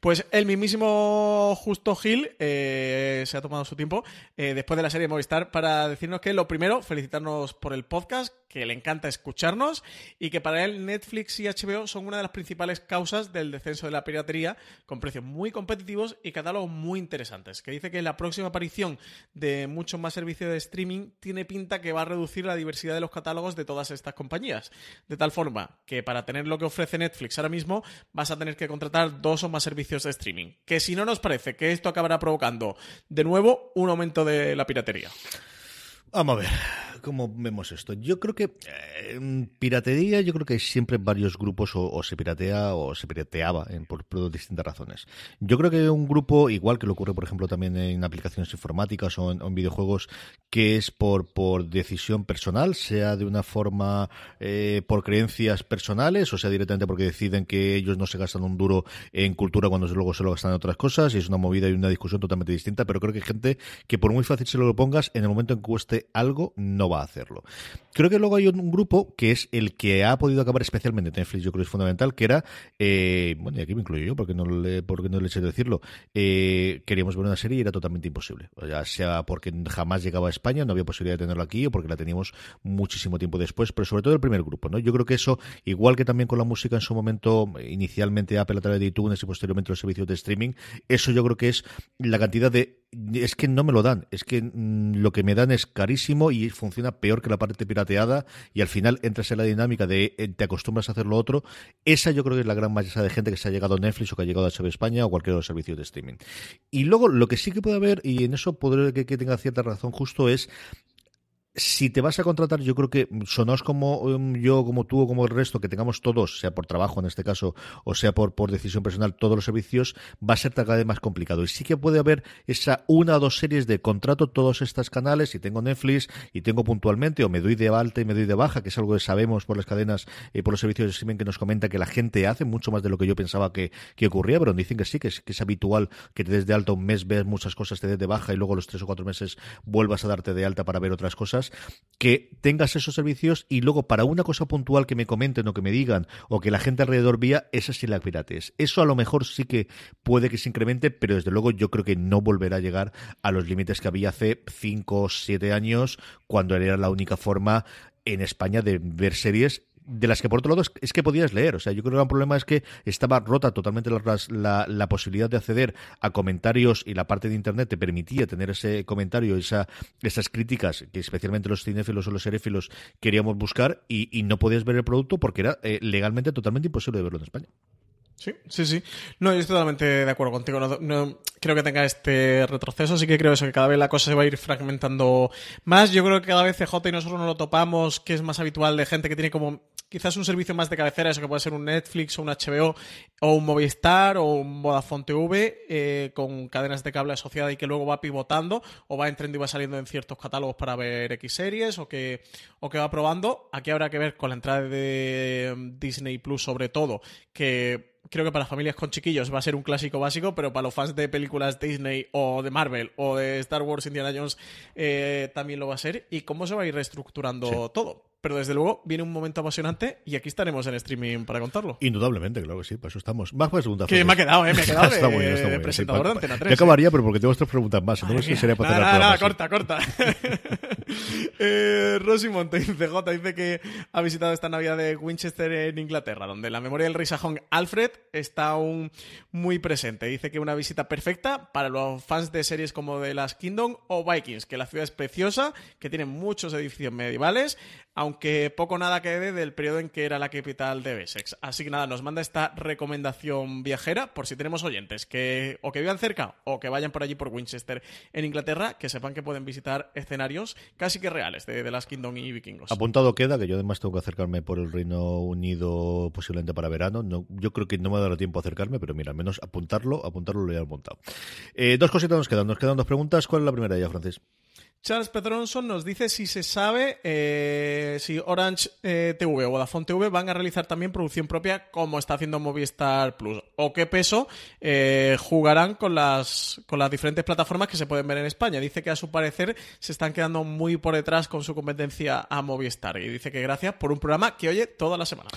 Speaker 7: Pues el mismísimo Justo Gil eh, se ha tomado su tiempo eh, después de la serie Movistar para decirnos que lo primero, felicitarnos por el podcast, que le encanta escucharnos y que para él Netflix y HBO son una de las principales causas del descenso de la piratería con precios muy competitivos y catálogos muy interesantes. Que dice que la próxima aparición de muchos más servicios de streaming tiene pinta que va a reducir la diversidad de los catálogos de todas estas compañías. De tal forma que para tener lo que ofrece Netflix ahora mismo vas a tener que contratar dos o más servicios de streaming. Que si no nos parece que esto acabará provocando de nuevo un aumento de la piratería.
Speaker 6: Vamos a ver cómo vemos esto. Yo creo que eh, piratería, yo creo que hay siempre varios grupos o, se piratea o se pirateaba en, por, distintas razones. Yo creo que un grupo, igual que lo ocurre, por ejemplo, también en aplicaciones informáticas o en, o en videojuegos, que es por, por decisión personal, sea de una forma eh, por creencias personales o sea directamente porque deciden que ellos no se gastan un duro en cultura cuando luego se lo gastan en otras cosas y es una movida y una discusión totalmente distinta, pero creo que hay gente que por muy fácil se lo pongas, en el momento en que cueste algo, no va a hacerlo. Creo que luego hay un, grupo que es el que ha podido acabar especialmente Netflix, yo creo que es fundamental, que era, eh, bueno, y aquí me incluyo yo, porque no le, porque no le he hecho decirlo, eh, queríamos ver una serie y era totalmente imposible. Ya sea porque jamás llegaba a España, no había posibilidad de tenerlo aquí, o porque la teníamos muchísimo tiempo después, pero sobre todo el primer grupo, ¿no? Yo creo que eso, igual que también con la música en su momento, inicialmente Apple a través de iTunes y posteriormente los servicios de streaming, eso yo creo que es la cantidad de es que no me lo dan. Es que mm, lo que me dan es carísimo y funciona peor que la parte pirateada y al final entras en la dinámica de eh, te acostumbras a hacer lo otro. Esa yo creo que es la gran mayoría de gente que se ha llegado a Netflix o que ha llegado a HBO España o cualquier otro servicio de streaming. Y luego lo que sí que puede haber, y en eso podré que, que tenga cierta razón justo, es si te vas a contratar, yo creo que sonaos como um, yo, como tú o como el resto, que tengamos todos, sea por trabajo en este caso, o sea por, decisión personal, todos los servicios, va a ser cada vez más complicado. Y sí que puede haber esa una o dos series de contrato todos estos canales, y tengo Netflix, y tengo puntualmente, o me doy de alta y me doy de baja, que es algo que sabemos por las cadenas y por los servicios de streaming que nos comenta que la gente hace mucho más de lo que yo pensaba que, que ocurría, pero dicen que sí, que es, que es habitual que te des de alta un mes, veas muchas cosas, te des de baja y luego los tres o cuatro meses vuelvas a darte de alta para ver otras cosas que tengas esos servicios y luego para una cosa puntual que me comenten o que me digan o que la gente alrededor vía, esa sí la pirates. Eso a lo mejor sí que puede que se incremente, pero desde luego yo creo que no volverá a llegar a los límites que había hace 5 o 7 años cuando era la única forma en España de ver series de las que por otro lado es, que podías leer. O sea, yo creo que el problema es que estaba rota totalmente la, la, posibilidad de acceder a comentarios y la parte de Internet te permitía tener ese comentario, esa, esas críticas que especialmente los cinéfilos o los seréfilos queríamos buscar y, no podías ver el producto porque era eh, legalmente totalmente imposible de verlo en España.
Speaker 7: Sí, sí, sí. No, yo estoy totalmente de acuerdo contigo. No, creo que tenga este retroceso. Sí que creo eso, que cada vez la cosa se va a ir fragmentando más. Yo creo que cada vez CJ y nosotros no lo topamos, que es más habitual de gente que tiene como quizás un servicio más de cabecera, eso que puede ser un Netflix o un HBO o un Movistar o un Vodafone TV eh, con cadenas de cable asociadas y que luego va pivotando o va entrando y va saliendo en ciertos catálogos para ver X series o que, o que va probando. Aquí habrá que ver con la entrada de Disney Plus sobre todo, que creo que para familias con chiquillos va a ser un clásico básico, pero para los fans de películas Disney o de Marvel o de Star Wars, Indiana Jones, eh, también lo va a ser. ¿Y cómo se va a ir reestructurando todo? Pero desde luego viene un momento apasionante y aquí estaremos en streaming para contarlo.
Speaker 6: Indudablemente, claro que sí, para eso estamos. Más preguntas.
Speaker 7: Que me ha quedado, ¿eh? Me ha quedado está muy bien, está muy bien. presentador de Antena 3.
Speaker 6: Yo acabaría, pero porque tengo otras preguntas más. Entonces no sería para hacer
Speaker 7: nada, nada, corta, corta. eh, Rosy Monte dice, J, dice que ha visitado esta Navidad de Winchester en Inglaterra, donde la memoria del rey sajón Alfred está aún muy presente. Dice que una visita perfecta para los fans de series como The Last Kingdom o Vikings, que la ciudad es preciosa, que tiene muchos edificios medievales, aunque poco nada quede del periodo en que era la capital de Wessex. Así que nada, nos manda esta recomendación viajera por si tenemos oyentes que o que vivan cerca o que vayan por allí por Winchester en Inglaterra, que sepan que pueden visitar escenarios casi que reales de The Last Kingdom y Vikingos.
Speaker 6: Apuntado queda que yo además tengo que acercarme por el Reino Unido posiblemente para verano. No, yo creo que no me dado tiempo a acercarme, pero mira, al menos apuntarlo, apuntarlo lo he apuntado. Eh, dos cositas nos quedan, nos quedan dos preguntas. ¿Cuál es la primera ya, Francis?
Speaker 7: Charles Pedronson nos dice si se sabe eh, si Orange eh, TV o Vodafone TV van a realizar también producción propia como está haciendo Movistar Plus o qué peso eh, jugarán con las, con las diferentes plataformas que se pueden ver en España. Dice que a su parecer se están quedando muy por detrás con su competencia a Movistar y dice que gracias por un programa que oye toda la semana.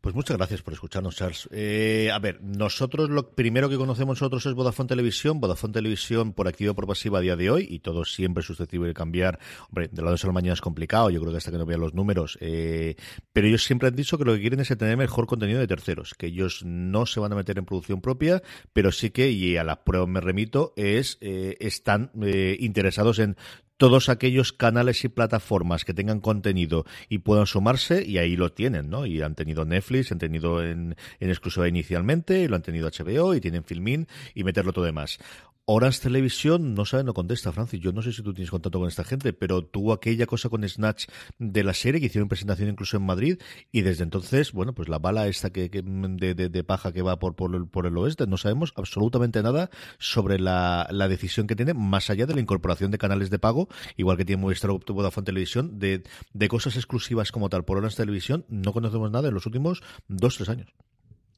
Speaker 6: Pues muchas gracias por escucharnos, Charles. Eh, a ver, nosotros lo primero que conocemos nosotros es Vodafone Televisión. Vodafone Televisión por activa o por pasiva a día de hoy y todo siempre susceptible de cambiar. Hombre, de lado de la mañana es complicado, yo creo que hasta que no vean los números. Eh, pero ellos siempre han dicho que lo que quieren es tener mejor contenido de terceros, que ellos no se van a meter en producción propia, pero sí que, y a la prueba me remito, es eh, están interesados en todos aquellos canales y plataformas que tengan contenido y puedan sumarse, y ahí lo tienen, ¿no? Y han tenido Netflix, han tenido en, exclusiva inicialmente, lo han tenido HBO, y tienen Filmin, y meterlo todo demás. Orange Televisión no sabe, no contesta, Francis. Yo no sé si tú tienes contacto con esta gente, pero tuvo aquella cosa con Snatch de la serie que hicieron presentación incluso en Madrid y desde entonces, bueno, pues la bala esta que, de, paja que va por, por, el, por el oeste, no sabemos absolutamente nada sobre la, la, decisión que tiene, más allá de la incorporación de canales de pago, igual que tiene Movistar o Televisión, de, de cosas exclusivas como tal por Orange Televisión, no conocemos nada en los últimos dos, tres años.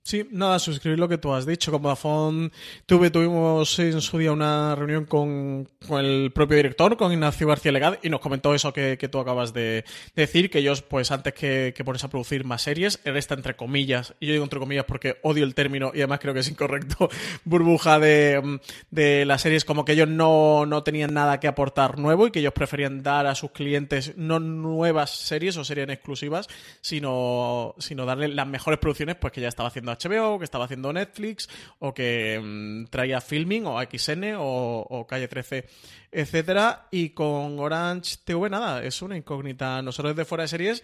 Speaker 7: Sí, nada, suscribir lo que tú has dicho. Como Vodafone tuve, tuvimos en su día una reunión con, el propio director, con Ignacio García Legad, y nos comentó eso que, tú acabas de, decir, que ellos, pues antes que, que a producir más series, era esta entre comillas, y yo digo entre comillas porque odio el término y además creo que es incorrecto, burbuja de, de las series, como que ellos no, no tenían nada que aportar nuevo y que ellos preferían dar a sus clientes no nuevas series o series exclusivas, sino, sino darle las mejores producciones pues que ya estaba haciendo HBO, que estaba haciendo Netflix, o que mm, traía Filming, o XN, o, Calle 13, etcétera. Y con Orange TV, nada, es una incógnita. Nosotros desde fuera de series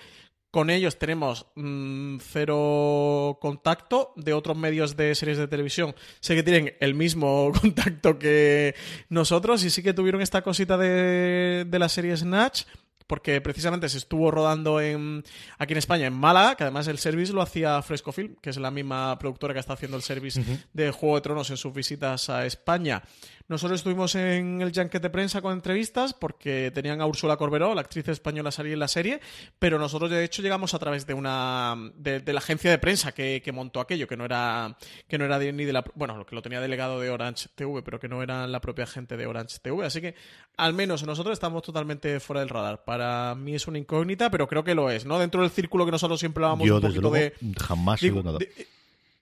Speaker 7: con ellos tenemos mm, cero contacto de otros medios de series de televisión. Sé que tienen el mismo contacto que nosotros y sí que tuvieron esta cosita de, de la serie Snatch porque precisamente se estuvo rodando en, aquí en España, en Málaga, que además el service lo hacía Fresco Film, que es la misma productora que está haciendo el service de Juego de Tronos en sus visitas a España. Nosotros estuvimos en el junket de prensa con entrevistas porque tenían a Úrsula Corberó, la actriz española, salir en la serie, pero nosotros de hecho llegamos a través de una de, la agencia de prensa que, montó aquello, que no era que no era ni de la bueno, que lo tenía delegado de Orange TV, pero que no era la propia gente de Orange TV, así que al menos nosotros estamos totalmente fuera del radar. Para mí es una incógnita, pero creo que lo es, ¿no? Dentro del círculo que nosotros siempre hablábamos un poquito de
Speaker 6: jamás sido nada.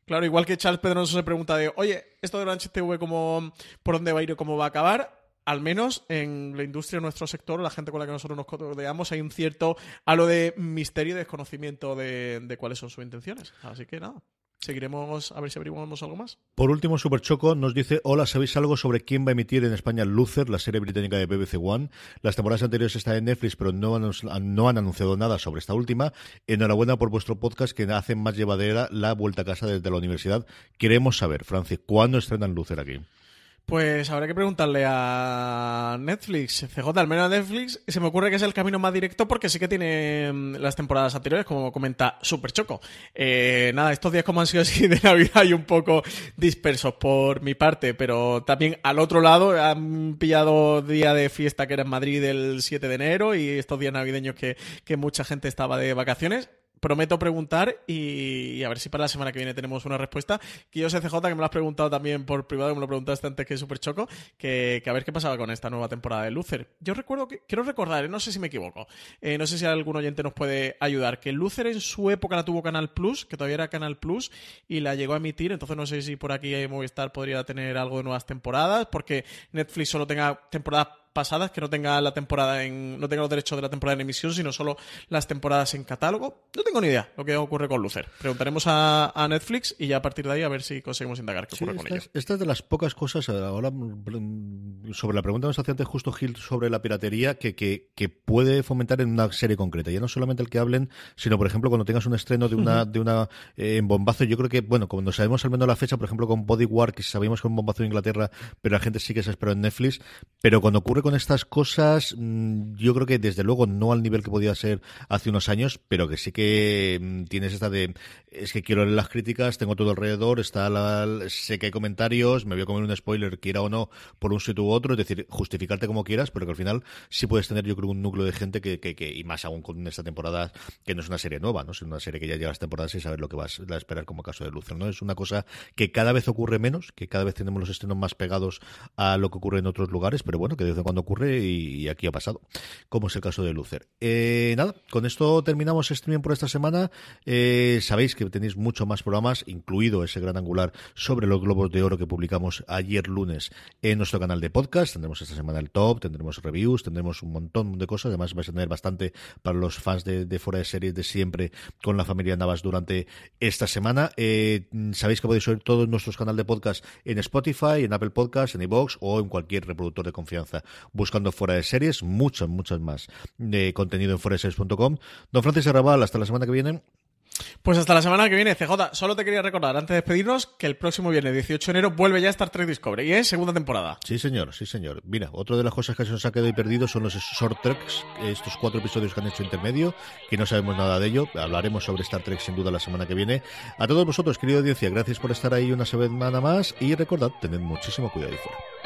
Speaker 7: Claro, igual que Charles Pedroso se pregunta de, oye, esto de Orange TV, ¿cómo, ¿por dónde va a ir y cómo va a acabar? Al menos en la industria, en nuestro sector, la gente con la que nosotros nos codeamos, hay un cierto halo de misterio y desconocimiento de, de cuáles son sus intenciones. Así que nada. Seguiremos a ver si averiguamos algo más.
Speaker 6: Por último, Super Choco nos dice: Hola, ¿sabéis algo sobre quién va a emitir en España Luther, la serie británica de BBC One? Las temporadas anteriores están en Netflix, pero no han, no han anunciado nada sobre esta última. Enhorabuena por vuestro podcast que hace más llevadera la vuelta a casa desde la universidad. Queremos saber, Francis, ¿cuándo estrenan Luther aquí?
Speaker 7: Pues habrá que preguntarle a Netflix, CJ, al menos a Netflix, se me ocurre que es el camino más directo porque sí que tiene mm, las temporadas anteriores, como comenta Super Choco. Eh, nada, estos días como han sido así de Navidad y un poco dispersos por mi parte, pero también al otro lado han pillado día de fiesta que era en Madrid el 7 de enero y estos días navideños que, que mucha gente estaba de vacaciones prometo preguntar y, a ver si para la semana que viene tenemos una respuesta. Que yo sé, CJ, que me lo has preguntado también por privado, me lo preguntaste antes que Super Choco, que, a ver qué pasaba con esta nueva temporada de Lucer. Yo recuerdo que, quiero recordar, eh, no sé si me equivoco, eh, no sé si algún oyente nos puede ayudar, que Lucer en su época la tuvo Canal Plus, que todavía era Canal Plus, y la llegó a emitir, entonces no sé si por aquí Movistar podría tener algo de nuevas temporadas, porque Netflix solo tenga temporadas pasadas que no tenga la temporada en no tenga los derechos de la temporada en emisión sino solo las temporadas en catálogo. No tengo ni idea lo que ocurre con Lucer. Preguntaremos a, Netflix y ya a partir de ahí a ver si conseguimos indagar qué ocurre con ello.
Speaker 6: esta es de las pocas cosas ahora mm, sobre la pregunta que nos hacía antes justo Gil sobre la piratería que, que, que, puede fomentar en una serie concreta. Ya no solamente el que hablen sino por ejemplo cuando tengas un estreno de una de una eh, en bombazo. Yo creo que bueno cuando sabemos al menos la fecha por ejemplo con Bodyguard que sabíamos que un bombazo en Inglaterra pero la gente sí que se esperó en Netflix pero cuando ocurre con estas cosas, mm, yo creo que desde luego no al nivel que podía ser hace unos años, pero que sí que mm, tienes esta de es que quiero leer las críticas, tengo todo alrededor, está la, sé que hay comentarios, me voy a comer un spoiler, quiera o no, por un sitio u otro, es decir, justificarte como quieras, pero que al final sí puedes tener, yo creo, un núcleo de gente que, que, y más aún con esta temporada, que no es una serie nueva, ¿no? Es una serie que ya lleva las temporadas y saber lo que vas a esperar como caso de Luther, ¿no? Es una cosa que cada vez ocurre menos, que cada vez tenemos los estrenos más pegados a lo que ocurre en otros lugares, pero bueno, que de cuando ocurre y, aquí ha pasado, como es el caso de Lucer. Eh, nada, con esto terminamos streaming por esta semana. Eh, sabéis que tenéis mucho más programas, incluido ese gran angular sobre los globos de oro que publicamos ayer lunes en nuestro canal de podcast. Tendremos esta semana el top, tendremos reviews, tendremos un montón de cosas. Además, vais a tener bastante para los fans de, de fuera de series de siempre con la familia Navas durante esta semana. Eh, sabéis que podéis oír todos nuestros canales de podcast en Spotify, en Apple Podcast, en iVoox o en cualquier reproductor de confianza buscando fuera de series, muchas, muchas más de contenido en foreseries.com. Don Francis Arrabal, hasta la semana que viene.
Speaker 7: Pues hasta la semana que viene, CJ. Solo te quería recordar, antes de despedirnos, que el próximo viernes 18 de enero vuelve ya Star Trek Discovery y es segunda temporada.
Speaker 6: Sí, señor, sí, señor. Mira, otra de las cosas que se nos ha quedado y perdido son los short treks, estos cuatro episodios que han hecho intermedio, que no sabemos nada de ello. Hablaremos sobre Star Trek sin duda la semana que viene. A todos vosotros, querida audiencia, gracias por estar ahí una semana más y recordad, tened muchísimo cuidado y fuera.